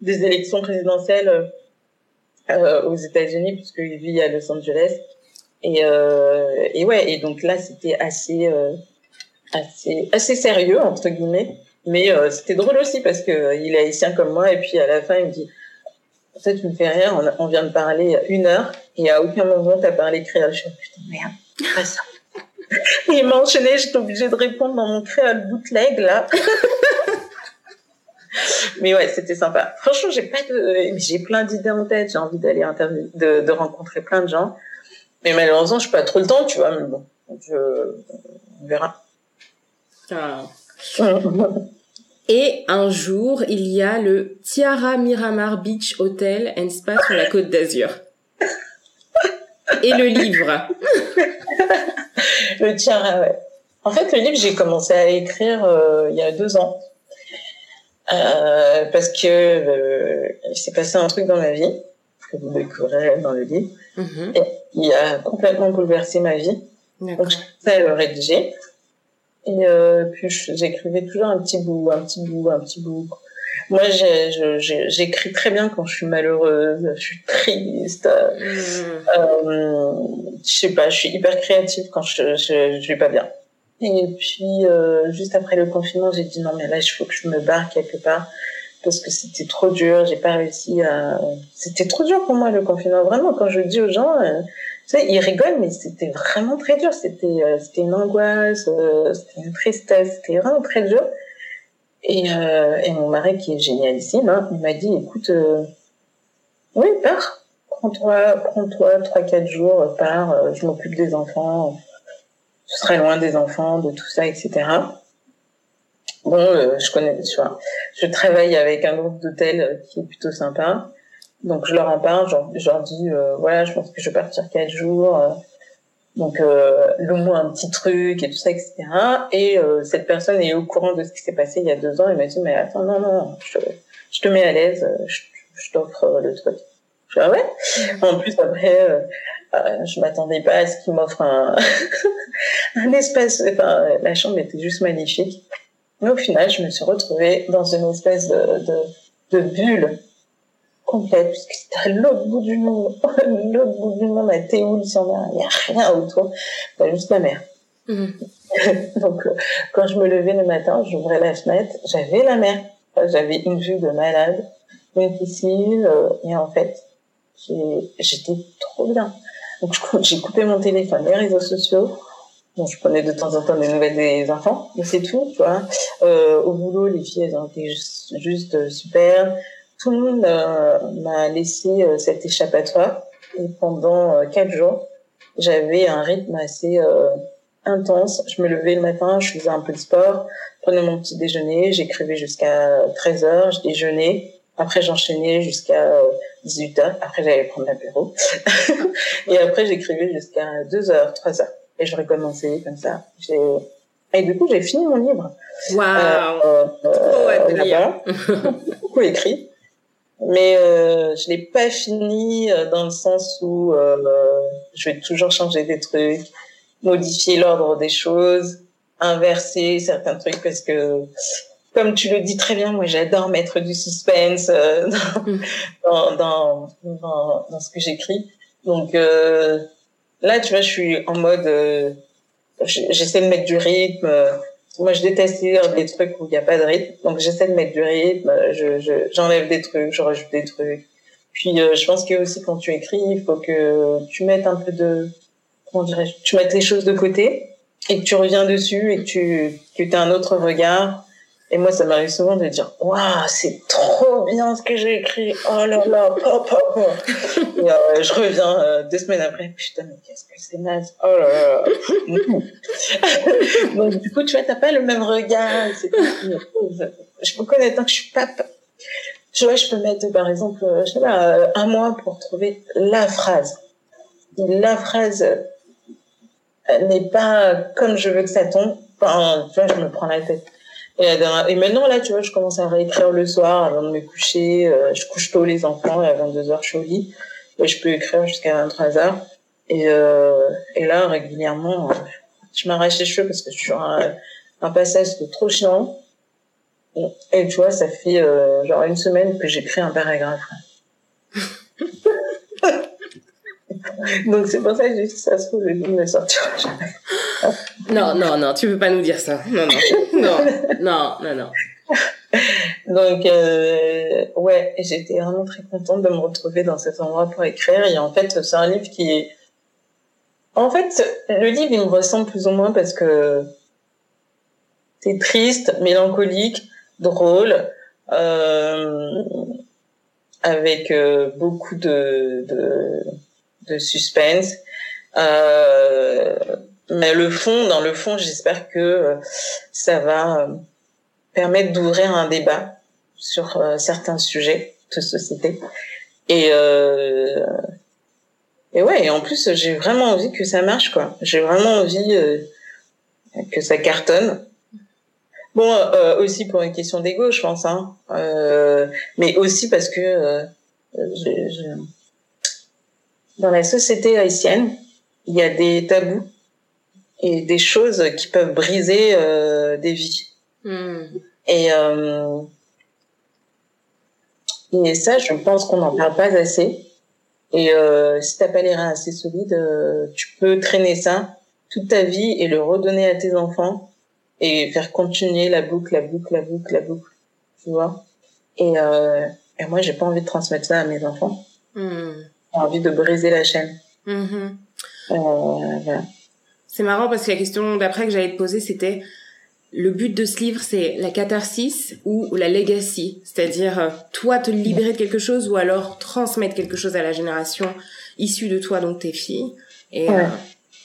des élections présidentielles euh, aux États-Unis puisqu'il vit à Los Angeles. Et, euh, et ouais, et donc là c'était assez euh, assez assez sérieux entre guillemets, mais euh, c'était drôle aussi parce que il est haïtien comme moi et puis à la fin il me dit fait tu me fais rire, on, vient de parler une heure et à aucun moment t'as parlé créole. Je suis putain merde, ça. *laughs* il m'a enchaîné, j'étais obligée de répondre dans mon créole bootleg, là. *laughs* mais ouais, c'était sympa. Franchement, j'ai pas de, j'ai plein d'idées en tête. J'ai envie d'aller interviewer, de, de rencontrer plein de gens. Mais malheureusement, je n'ai pas trop le temps, tu vois. Mais bon, je, on verra. Ah. Et un jour, il y a le Tiara Miramar Beach Hotel and Spa sur la Côte d'Azur. Et le livre. *laughs* le Tiara, ouais. En fait, le livre, j'ai commencé à écrire euh, il y a deux ans. Euh, parce que euh, il s'est passé un truc dans ma vie que vous découvrirez dans le livre. Mm-hmm. Et il a complètement bouleversé ma vie. Donc, je à le rédiger. Et euh, puis j'écrivais toujours un petit bout, un petit bout, un petit bout. Moi, j'écris très bien quand je suis malheureuse, je suis triste. Mmh. Euh, je sais pas, je suis hyper créative quand je, je, je vais pas bien. Et puis, euh, juste après le confinement, j'ai dit non, mais là, il faut que je me barre quelque part parce que c'était trop dur. J'ai pas réussi à. C'était trop dur pour moi le confinement. Vraiment, quand je dis aux gens, euh, tu sais, ils rigolent, mais c'était vraiment très dur. C'était, euh, c'était une angoisse, euh, c'était une tristesse, c'était vraiment très dur. Et, euh, et mon mari, qui est génialissime, hein, il m'a dit, écoute, oui, pars, prends-toi, prends-toi trois, quatre jours, pars, je m'occupe des enfants, je serai loin des enfants, de tout ça, etc. Bon, je connais, tu vois, je travaille avec un groupe d'hôtels qui est plutôt sympa. Donc je leur en parle, je leur dis euh, voilà, je pense que je vais partir quatre jours. Euh, donc euh, le moins un petit truc et tout ça, etc. Et euh, cette personne est au courant de ce qui s'est passé il y a deux ans. Elle m'a dit mais attends non non, je, je te mets à l'aise, je, je t'offre le truc. Je dis ah ouais? En plus après, euh, je m'attendais pas à ce qu'il m'offre un, *laughs* un espace. Enfin la chambre était juste magnifique. Mais au final, je me suis retrouvée dans une espèce de, de, de bulle complète, puisque c'était à l'autre bout du monde, *laughs* l'autre bout du monde, à Théoul, sur mer, il n'y a rien autour, t'as juste la mer. Mhm. *laughs* Donc, euh, quand je me levais le matin, j'ouvrais la fenêtre, j'avais la mer, j'avais une vue de malade, une piscine, euh, et en fait, j'étais trop bien. Donc, j'ai coupé mon téléphone, les réseaux sociaux, Bon, je prenais de temps en temps des nouvelles des enfants, mais c'est tout, tu vois. Euh, au boulot, les filles, elles ont été juste, juste super tout le monde euh, m'a laissé euh, cet échappatoire. Et pendant euh, quatre jours, j'avais un rythme assez intense. Je me levais le matin, je faisais un peu de sport, prenais mon petit déjeuner, j'écrivais jusqu'à 13 heures, je déjeunais. Après, j'enchaînais jusqu'à 18 heures. Après, j'allais prendre l'apéro. *laughs* et après, j'écrivais jusqu'à 2 heures, 3 heures. Et je recommençais comme ça. Et du coup, j'ai fini mon livre. Waouh! Euh, euh, *laughs* beaucoup écrit mais euh, je l'ai pas fini euh, dans le sens où euh, je vais toujours changer des trucs, modifier l'ordre des choses, inverser certains trucs parce que comme tu le dis très bien, moi j'adore mettre du suspense euh, *laughs* dans, dans, dans, dans, ce que j'écris. Donc euh, là, tu vois, je suis en mode, j'essaie de mettre du rythme moi, je déteste lire des trucs où il n'y a pas de rythme. Donc, j'essaie de mettre du rythme. Je, j'enlève des trucs, je rajoute des trucs. Puis, euh, je pense que aussi quand tu écris, il faut que tu mettes un peu de, comment dirais-je, tu mettes les choses de côté et que tu reviens dessus et que tu, que as un autre regard et moi, ça m'arrive souvent de dire, waouh, c'est trop bien ce que j'ai écrit. Oh là là, papa. Et euh, je reviens euh, deux semaines après, putain, mais qu'est-ce que c'est naze. Oh là là. Donc, du coup, tu vois, t'as pas le même regard. Je peux connaître tant que je suis pas, tu vois, je peux mettre, par exemple, euh, je sais pas, un mois pour trouver la phrase. La phrase n'est pas comme je veux que ça tombe. Enfin, tu vois, je me prends la tête. Et, maintenant, là, tu vois, je commence à réécrire le soir avant de me coucher. Euh, je couche tôt les enfants et à 22h, je suis. Et je peux écrire jusqu'à 23h. Et, euh, et là, régulièrement, euh, je m'arrache les cheveux parce que je suis un, un passage de trop chiant. Et, tu vois, ça fait euh, genre une semaine que j'écris un paragraphe. *laughs* Donc c'est pour ça que j'ai dit ça se trouve, livre ne sortira jamais. non, non, non, tu peux pas nous dire ça. Non, non, non, non, non, non. Donc, euh, ouais, j'étais vraiment très contente de me retrouver dans cet endroit pour écrire. Et en fait, c'est un livre qui est, En fait, le livre, il me ressemble plus ou moins parce que c'est triste, mélancolique, drôle, euh, avec euh, beaucoup de, de, de suspense. Euh, mais le fond, dans le fond, j'espère que euh, ça va permettre d'ouvrir un débat sur certains sujets de société. Et et ouais, et en plus, j'ai vraiment envie que ça marche, quoi. J'ai vraiment envie que ça cartonne. Bon, euh, aussi pour une question d'ego, je pense, hein. Euh, mais aussi parce que euh, je, dans la société haïtienne, il y a des tabous et des choses qui peuvent briser euh, des vies. Hmm. Et, euh, et ça, je pense qu'on n'en parle pas assez. Et euh, si t'as pas les reins assez solides, tu peux traîner ça toute ta vie et le redonner à tes enfants et faire continuer la boucle, la boucle, la boucle, la boucle, tu vois? Et, euh, et moi, j'ai pas envie de transmettre ça à mes enfants. Hmm. J'ai envie de briser la chaîne. Mm-hmm. Euh, voilà. C'est marrant parce que la question d'après que j'allais te poser, c'était le but de ce livre, c'est la catharsis ou la legacy, c'est-à-dire euh, toi te libérer de quelque chose ou alors transmettre quelque chose à la génération issue de toi, donc tes filles? Et euh,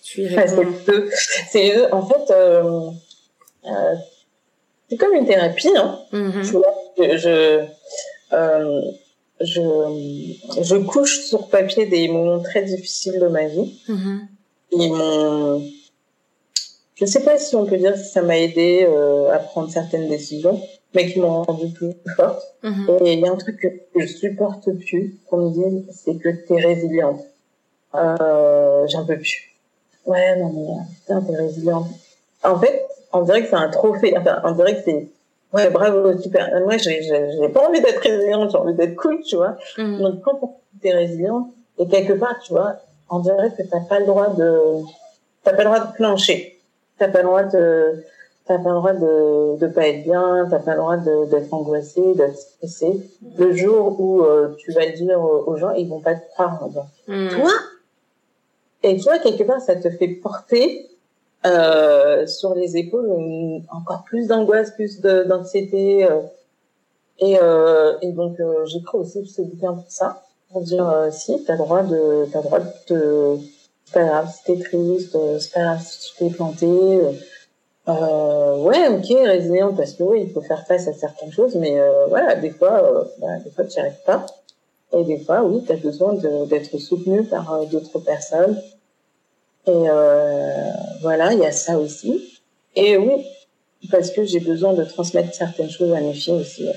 tu y réponds. c'est en fait. Euh, euh, c'est comme une thérapie, hein. Mm-hmm. je, euh, je, je couche sur papier des moments très difficiles de ma vie. Mm-hmm. Ils m'ont, je sais pas si on peut dire que ça m'a aidé euh, à prendre certaines décisions, mais qui m'ont rendu plus forte. Mm-hmm. Et il y a un truc que je supporte plus qu'on me dise, c'est que t'es résiliente. Euh, j'en peux plus. Ouais, non, mais putain, t'es résiliente. En fait, on dirait que c'est un trophée. Enfin, on dirait que c'est ouais, bravo, super. Moi, j'ai, j'ai pas envie d'être résiliente, j'ai envie d'être cool, tu vois. Mm. Donc, quand tu es résiliente, et quelque part, tu vois, on dirait que t'as pas le droit de, t'as pas le droit de plancher. T'as pas le droit de, t'as pas le droit de, de pas être bien, t'as pas le droit d'être angoissé, d'être stressé. Le jour où euh, tu vas le dire aux gens, ils vont pas te croire. Mm. Toi, et toi, quelque part, ça te fait porter euh, sur les épaules encore plus d'angoisse, plus d'anxiété. Euh, et, euh, et donc euh, j'ai cru aussi ce bouquin pour ça, pour dire si t'as le droit de, t'as le droit de te, c'est pas grave si t'es triste, c'est pas grave si tu t'es planté. Euh, ouais, ok, résilient parce que oui, il faut faire face à certaines choses, mais euh, voilà, des fois, bah, des fois tu n'y arrives pas, et des fois, oui, tu as besoin d'être soutenu par d'autres personnes, et euh, voilà, il y a ça aussi. Et oui, parce que j'ai besoin de transmettre certaines choses à mes filles aussi.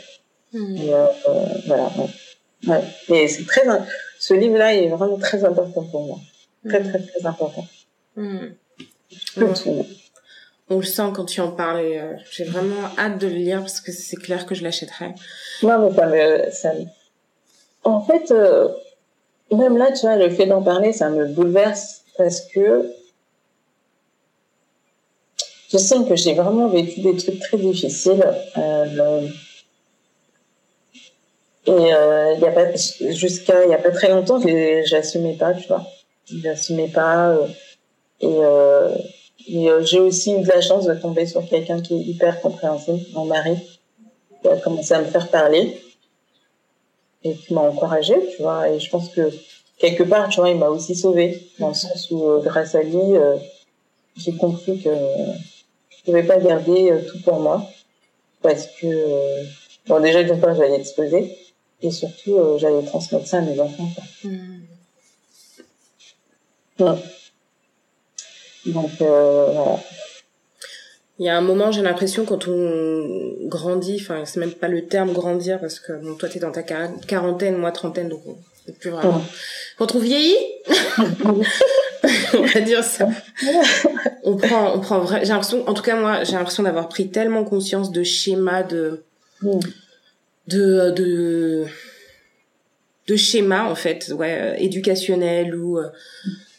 Hmm. Et, euh, euh, voilà. Ouais. Et c'est très, ce livre-là est vraiment très important pour moi. Très, très, très important. Hmm. On le sent quand tu en parles et euh, j'ai vraiment hâte de le lire parce que c'est clair que je l'achèterai. Non, mais ça me, ça En fait, euh, même là, tu vois, le fait d'en parler, ça me bouleverse parce que je sens que j'ai vraiment vécu des trucs très difficiles. Euh, et euh, y a pas, jusqu'à il y a pas très longtemps, j'assumais pas, tu vois. J'assumais pas. Euh, et, euh, et euh, j'ai aussi eu de la chance de tomber sur quelqu'un qui est hyper compréhensible, mon mari, qui a commencé à me faire parler et qui m'a encouragée, tu vois. Et je pense que quelque part, tu vois, il m'a aussi sauvé dans le sens où, grâce à lui, euh, j'ai compris que je pouvais pas garder tout pour moi parce que, bon, déjà d'une part, j'allais exploser et surtout, j'allais transmettre ça à mes enfants. Hmm. Donc voilà. Il y a un moment, j'ai l'impression, quand on grandit, enfin, c'est même pas le terme grandir, parce que bon, toi, t'es dans ta quarantaine, moi, trentaine, donc c'est plus vraiment. Quand on vieillit, *laughs* on va dire ça. On prend, on prend vrai. J'ai l'impression, en tout cas moi, j'ai l'impression d'avoir pris tellement conscience de schémas de, de, de, de schémas en fait, ouais, euh, éducationnels ou euh,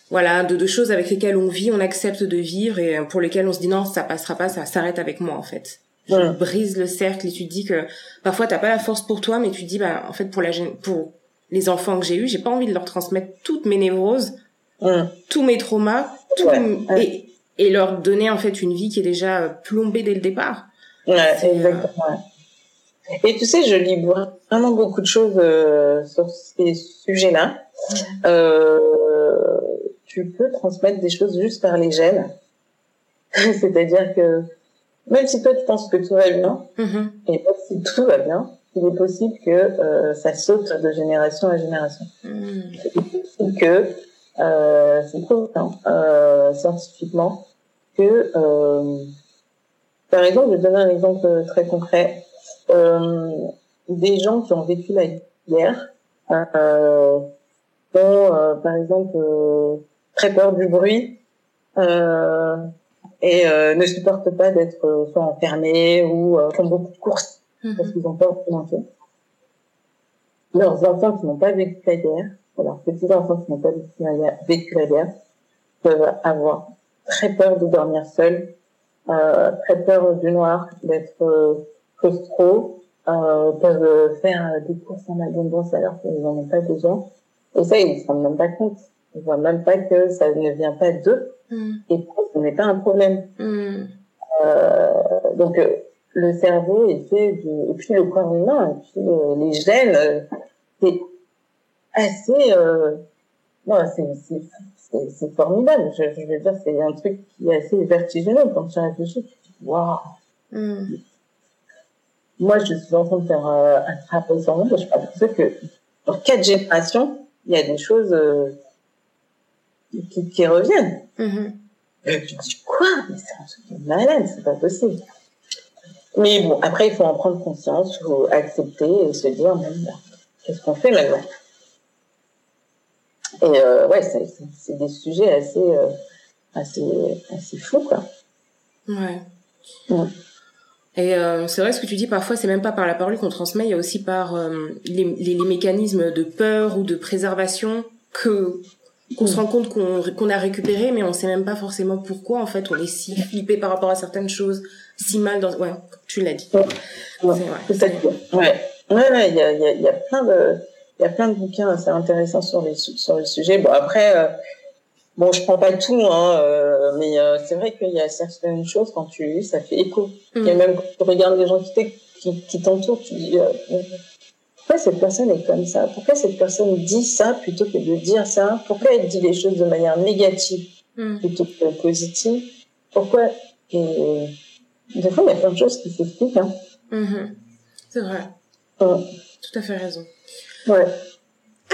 voilà, de, de choses avec lesquelles on vit, on accepte de vivre et pour lesquelles on se dit non, ça passera pas, ça s'arrête avec moi en fait. Tu brises le cercle et tu te dis que parfois t'as pas la force pour toi, mais tu te dis bah en fait pour la pour les enfants que j'ai eus, j'ai pas envie de leur transmettre toutes mes névroses tous mes traumas, Et, et leur donner en fait une vie qui est déjà plombée dès le départ. Ouais, exactement. Et tu sais, je lis vraiment beaucoup de choses euh, sur ces sujets-là. Euh, tu peux transmettre des choses juste par les gènes. *laughs* C'est-à-dire que même si toi tu penses que tout va bien, mm-hmm. et même si tout va bien, il est possible que euh, ça saute de génération à génération. Mm. Possible que euh, c'est prouvé euh, scientifiquement que, euh, par exemple, je vais donner un exemple très concret. Euh, des gens qui ont vécu la guerre euh, ont, euh, par exemple, très peur du bruit et ne supportent pas d'être soit enfermés ou font beaucoup de courses mhm. parce qu'ils ont peur de manquer. Leurs enfants qui n'ont pas vécu la guerre, leurs petits-enfants qui n'ont pas vécu la guerre, peuvent avoir très peur de dormir seuls, euh, très peur du noir, d'être euh, claustro, euh, peuvent faire des courses en abondance alors qu'ils n'en ont pas besoin. Et ça, ils ne se rendent même pas compte. Ils voient même pas que ça ne vient pas d'eux. Mm. Et ce n'est pas un problème. Mm. Euh, donc, euh, le cerveau est fait de... Et puis le corps humain, et puis euh, les gènes, c'est assez... non, c'est c'est formidable. Je, je, veux dire, c'est un truc qui est assez vertigineux quand tu réfléchis. Tu te dis, waouh! Mm. Moi, je suis en train de faire euh, un travail sur moi. Je pense que dans quatre générations, il y a des choses euh, qui, qui, reviennent. Mm-hmm. Et tu te dis, quoi? Mais c'est un truc de malade, c'est pas possible. Mais bon, après, il faut en prendre conscience, il faut accepter et se dire, qu'est-ce qu'on fait maintenant? Et euh, ouais, c'est des sujets assez, euh, assez, assez fous, quoi. Ouais. Et euh, c'est vrai ce que tu dis, parfois c'est même pas par la parole qu'on transmet, il y a aussi par euh, les, les, les, mécanismes de peur ou de préservation que qu'on se rend compte qu'on qu'on a récupéré, mais on sait même pas forcément pourquoi en fait on est si flippé par rapport à certaines choses, si mal dans ouais, tu l'as dit. Ouais, c'est ça. Ouais, ouais, il y a, y, a, y a plein de il y a plein de bouquins assez intéressants sur les sur le sujet. Bon après, euh, bon je prends pas tout, hein, euh, mais euh, c'est vrai qu'il y a certaines choses quand tu lis, ça fait écho. Mm. Et même quand tu regardes les gens qui t'entourent, tu dis pourquoi cette personne est comme ça? Pourquoi cette personne dit ça plutôt que de dire ça? Pourquoi elle dit les choses de manière négative mm. plutôt que positive? Pourquoi? Et des fois il y a plein de choses qui s'expliquent. Hein. Mm-hmm. C'est vrai. Tout à fait raison. Ouais.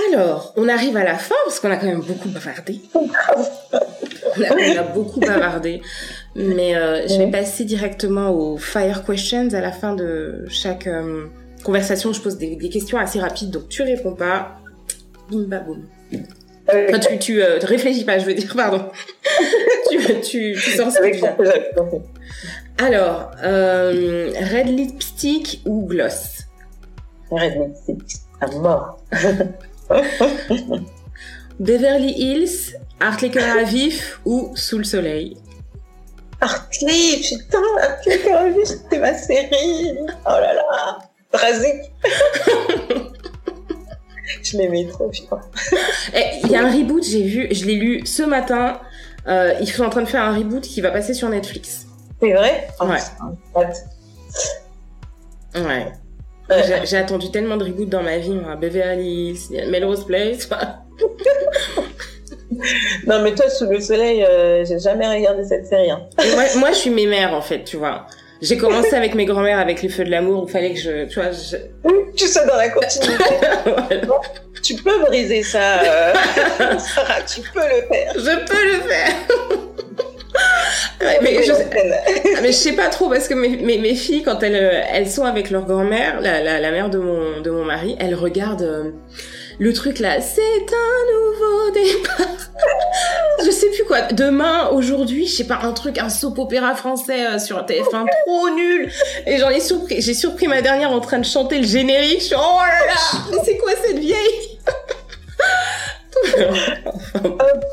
Alors, on arrive à la fin parce qu'on a quand même beaucoup bavardé. *laughs* on, a, beaucoup bavardé. Mais euh, je vais passer directement aux fire questions à la fin de chaque euh, conversation. Je pose des, questions assez rapides, donc tu réponds pas. Bim boum. Enfin, tu, tu euh, réfléchis pas, je veux dire, pardon. *laughs* tu, tu, tu sors ce que Alors, red lipstick ou gloss? Red lipstick à mort. *laughs* Beverly Hills, Cœur à vif ou Sous le soleil? Hartley, putain, Cœur à vif, c'était ma série. Oh là là, tragique. je l'aimais trop, putain. Eh, il y a un reboot, j'ai vu, je l'ai lu ce matin. Euh, ils sont en train de faire un reboot qui va passer sur Netflix. C'est vrai? Ouais. Ouais. J'ai attendu tellement de reboots dans ma vie, moi. Beverly Hills, Melrose Place. *laughs* non, mais toi, Sous le soleil, euh, j'ai jamais regardé cette série. Hein. moi, moi, je suis mémère, en fait, tu vois. J'ai commencé avec mes grands-mères avec les feux de l'amour, il fallait que je, tu vois, je... Tu sois dans la continuité. *laughs* tu peux briser ça, euh... *laughs* Sarah, tu peux le faire. Je peux le faire mais, je, mais je sais pas trop parce que mes, mes, mes filles quand elles elles sont avec leur grand-mère, la, la, la, mère de mon de mon mari, elles regardent euh, le truc là, c'est un nouveau départ. *laughs* je sais plus quoi. Demain, aujourd'hui, je sais pas un truc, un soap opéra français euh, sur TF1 trop nul. Et j'en ai surpris, j'ai surpris ma dernière en train de chanter le générique. Je suis oh là là, mais c'est quoi cette vieille?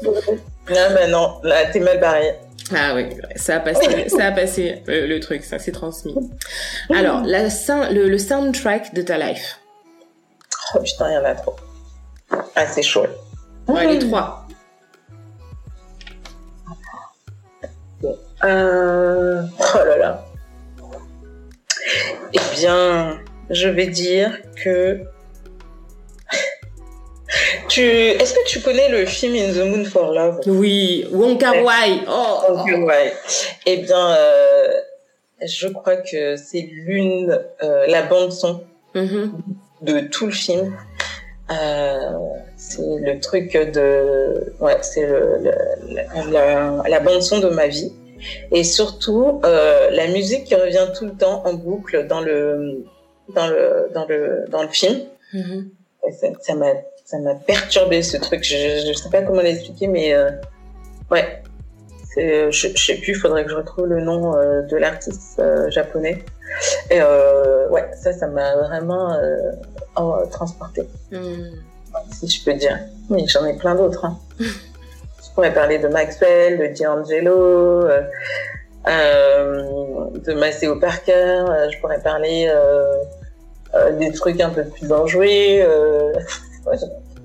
*laughs* Non, mais non, là, t'es mal barré. Ah oui, ça a passé, *laughs* ça a passé le, truc, ça s'est transmis. Alors, la, le, le soundtrack de ta life. Oh putain, il y en a trop. Ah, c'est chaud. Ouais, les hmm. trois. Euh, oh là là. Eh bien, je vais dire que tu... Est-ce que tu connais le film In the Moon for Love? Oui, Wong Kar Wai. Oh. Wong Kar Wai. Eh bien, euh, je crois que c'est l'une, euh, la bande son Mhm. de tout le film. Euh, c'est le truc de, ouais, c'est le, le- la, la- la bande son de ma vie. Et surtout, euh, la musique qui revient tout le temps en boucle dans le, dans le, dans le, dans le film. Mhm. Ça- Ça m'a, ça m'a perturbé ce truc. Je, sais pas comment l'expliquer, mais euh, ouais. C'est, je, je sais plus. Il faudrait que je retrouve le nom euh, de l'artiste euh, japonais. Et euh, ouais, ça, ça m'a vraiment euh, en- transporté, Mhm. si je peux dire. Mais j'en ai plein d'autres. Hein. je pourrais parler de Maxwell, de D'Angelo, euh, euh, de Maceo Parker. euh, je pourrais parler euh, euh, des trucs un peu plus enjoués. Euh... *laughs* ouais,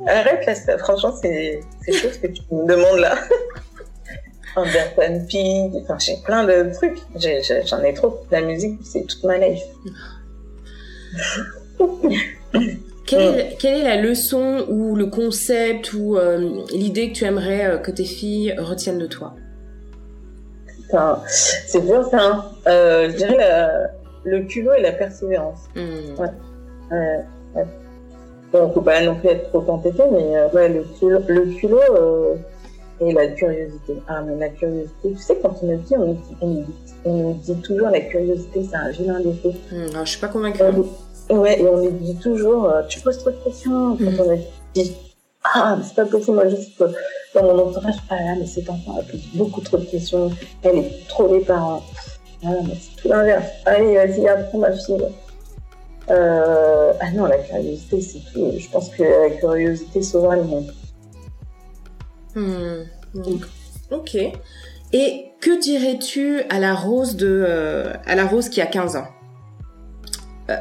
Arrête là, franchement, c'est c'est chose que tu me demandes là. *laughs* Anderson Pig, enfin, j'ai plein de trucs. J'en ai, trop. La musique, c'est toute ma life. Quelle, est, quelle est la leçon ou le concept ou euh, l'idée que tu aimerais euh, que tes filles retiennent de toi? C'est dur ça. Hein. Euh, je dirais la- le culot et la persévérance. Mhm. Ouais. Bon, faut pas non plus être trop entêté, mais euh, ouais, le culot, le culot euh, et la curiosité. Ah, mais la curiosité, tu sais, quand on est petit, on nous dit, on nous dit, on nous dit toujours la curiosité, c'est un vilain défaut. Alors, je suis pas convaincue. Euh, ouais, et on nous dit toujours, euh, tu poses trop de questions quand Mhm. on est petit. Ah, mais c'est pas possible, moi, juste euh, dans mon entourage, ah là, mais cet enfant a pose beaucoup trop de questions, elle est trop les parents. Ah, mais c'est tout l'inverse. Allez, vas-y, apprends ma fille. Euh, ah non, la curiosité, c'est tout. Je pense que la curiosité sauvera le monde. Hmm. Ok. Et que dirais-tu à la rose de, euh, à la rose qui a 15 ans? Euh,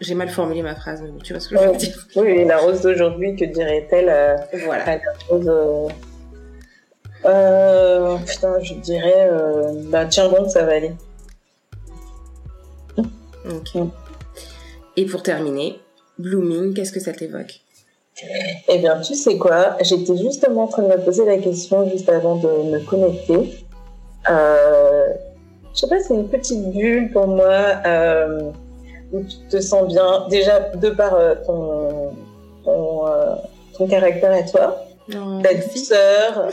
J'ai mal formulé ma phrase, mais tu vois ce que je veux dire. Oui, la rose d'aujourd'hui, que dirait-elle Voilà. à la rose euh, Putain, je dirais, euh, bah tiens bon, ça va aller. Ok. Et pour terminer, blooming, qu'est-ce que ça t'évoque? Eh bien, tu sais quoi J'étais justement en train de me poser la question juste avant de me connecter. Euh, je sais pas, c'est une petite bulle pour moi euh, où tu te sens bien. Déjà, de par euh, ton, ton, ton caractère à toi, Oh, ta douceur.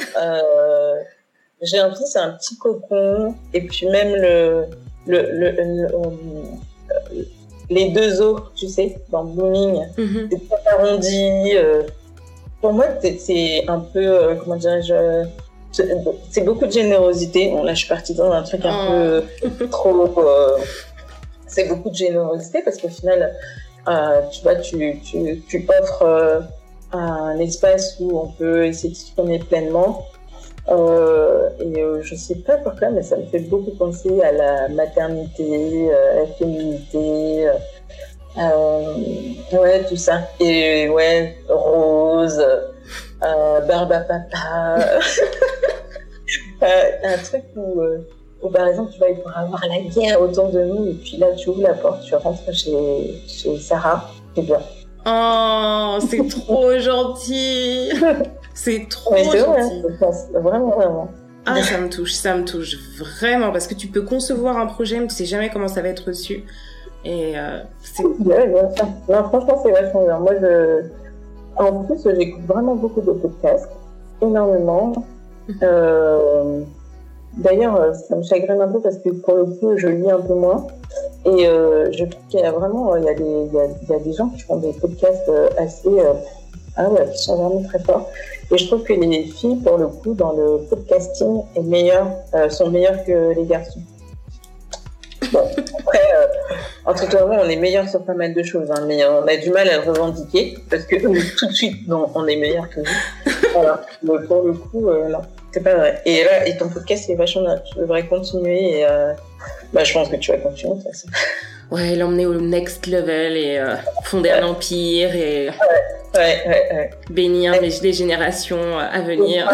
J'ai l'impression que c'est un petit cocon. Et puis même le, le, le, le- les deux os, tu sais, dans Blooming Mhm. c'est très arrondi. euh. Pour moi, c'est- c'est un peu, euh, comment dirais-je, c'est- beaucoup de générosité. Bon, là, je suis partie dans un truc un peu trop. euh, c'est beaucoup de générosité parce qu'au final, euh, tu vois, tu, tu, tu offres euh, un espace où on peut s'exprimer pleinement. Euh, et euh, je sais pas pourquoi, mais ça me fait beaucoup penser à la maternité, euh, la féminité. euh, euh, ouais, tout ça. Et ouais, rose, euh, barbe à papa. *laughs* Un truc où, où, par exemple, tu vas il pourra avoir la guerre autour de nous, et puis là, tu ouvres la porte, tu rentres chez, chez Sarah, c'est bien. Oh, c'est *laughs* trop gentil C'est trop vrai, gentil vraiment, vraiment. Ah, ça me touche, ça me touche vraiment, parce que tu peux concevoir un projet, mais tu sais jamais comment ça va être reçu. Et euh, c'est... Ouais, bien sûr. Non, franchement, c'est vachement bien. Moi, je... En plus, j'écoute vraiment beaucoup de podcasts, énormément. Euh... D'ailleurs, ça me chagrine un peu parce que pour le coup, je lis un peu moins. Et euh, je trouve qu'il y a vraiment, il y a, des, il y, a, des gens qui font des podcasts euh, assez, euh, ah ouais, qui sont vraiment très forts. Et je trouve que les filles, pour le coup, dans le podcasting, sont meilleures que les garçons. Bon, après, euh, entre toi on est meilleurs sur pas mal de choses, hein, mais on a du mal à le revendiquer parce que tout de suite, on est meilleurs que vous. Voilà. Mais pour le coup, non, c'est pas vrai. Et là, et ton podcast est vachement bien. Tu devrais continuer et bah, je pense que tu vas continuer de toute façon. Ouais, l'emmener au next level et euh, fonder un empire et Ouais, ouais, ouais. bénir les, les générations à venir.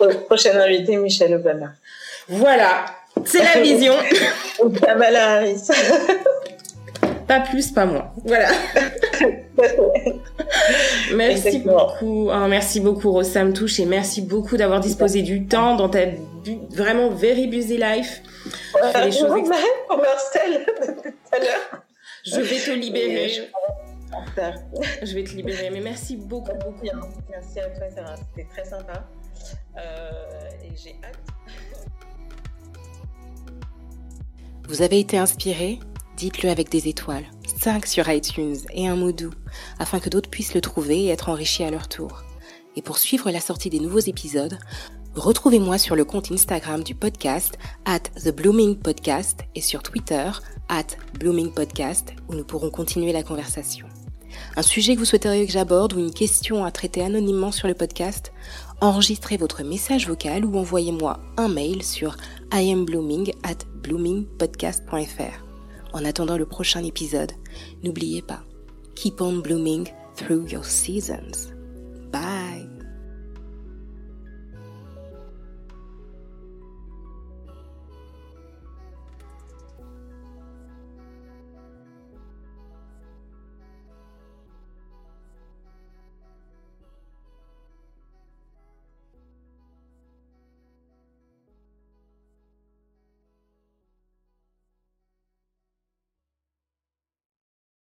Ouais. Prochaine invitée, Michelle Obama. Voilà. C'est la vision. *laughs* Kamala Harris. *laughs* pas plus, pas moins. Voilà. *laughs* merci beaucoup. Oh, merci beaucoup, Rossam Touche, et merci beaucoup d'avoir disposé du temps dans ta vraiment very busy life. les choses *laughs* pour Marcel *laughs* tout à l'heure. Je vais te libérer. Je vais te libérer, mais merci beaucoup, *laughs* beaucoup. Merci à toi, Sarah. C'était très sympa. Euh, et j'ai hâte. Vous avez été inspiré? Dites-le avec des étoiles, 5 sur iTunes et un mot doux, afin que d'autres puissent le trouver et être enrichis à leur tour. Et pour suivre la sortie des nouveaux épisodes, retrouvez-moi sur le compte Instagram du podcast, at The Blooming Podcast, et sur Twitter, at Blooming Podcast, où nous pourrons continuer la conversation. Un sujet que vous souhaiteriez que j'aborde ou une question à traiter anonymement sur le podcast, enregistrez votre message vocal ou envoyez-moi un mail sur iamblooming at bloomingpodcast.fr. En attendant le prochain épisode, n'oubliez pas, keep on blooming through your seasons. Bye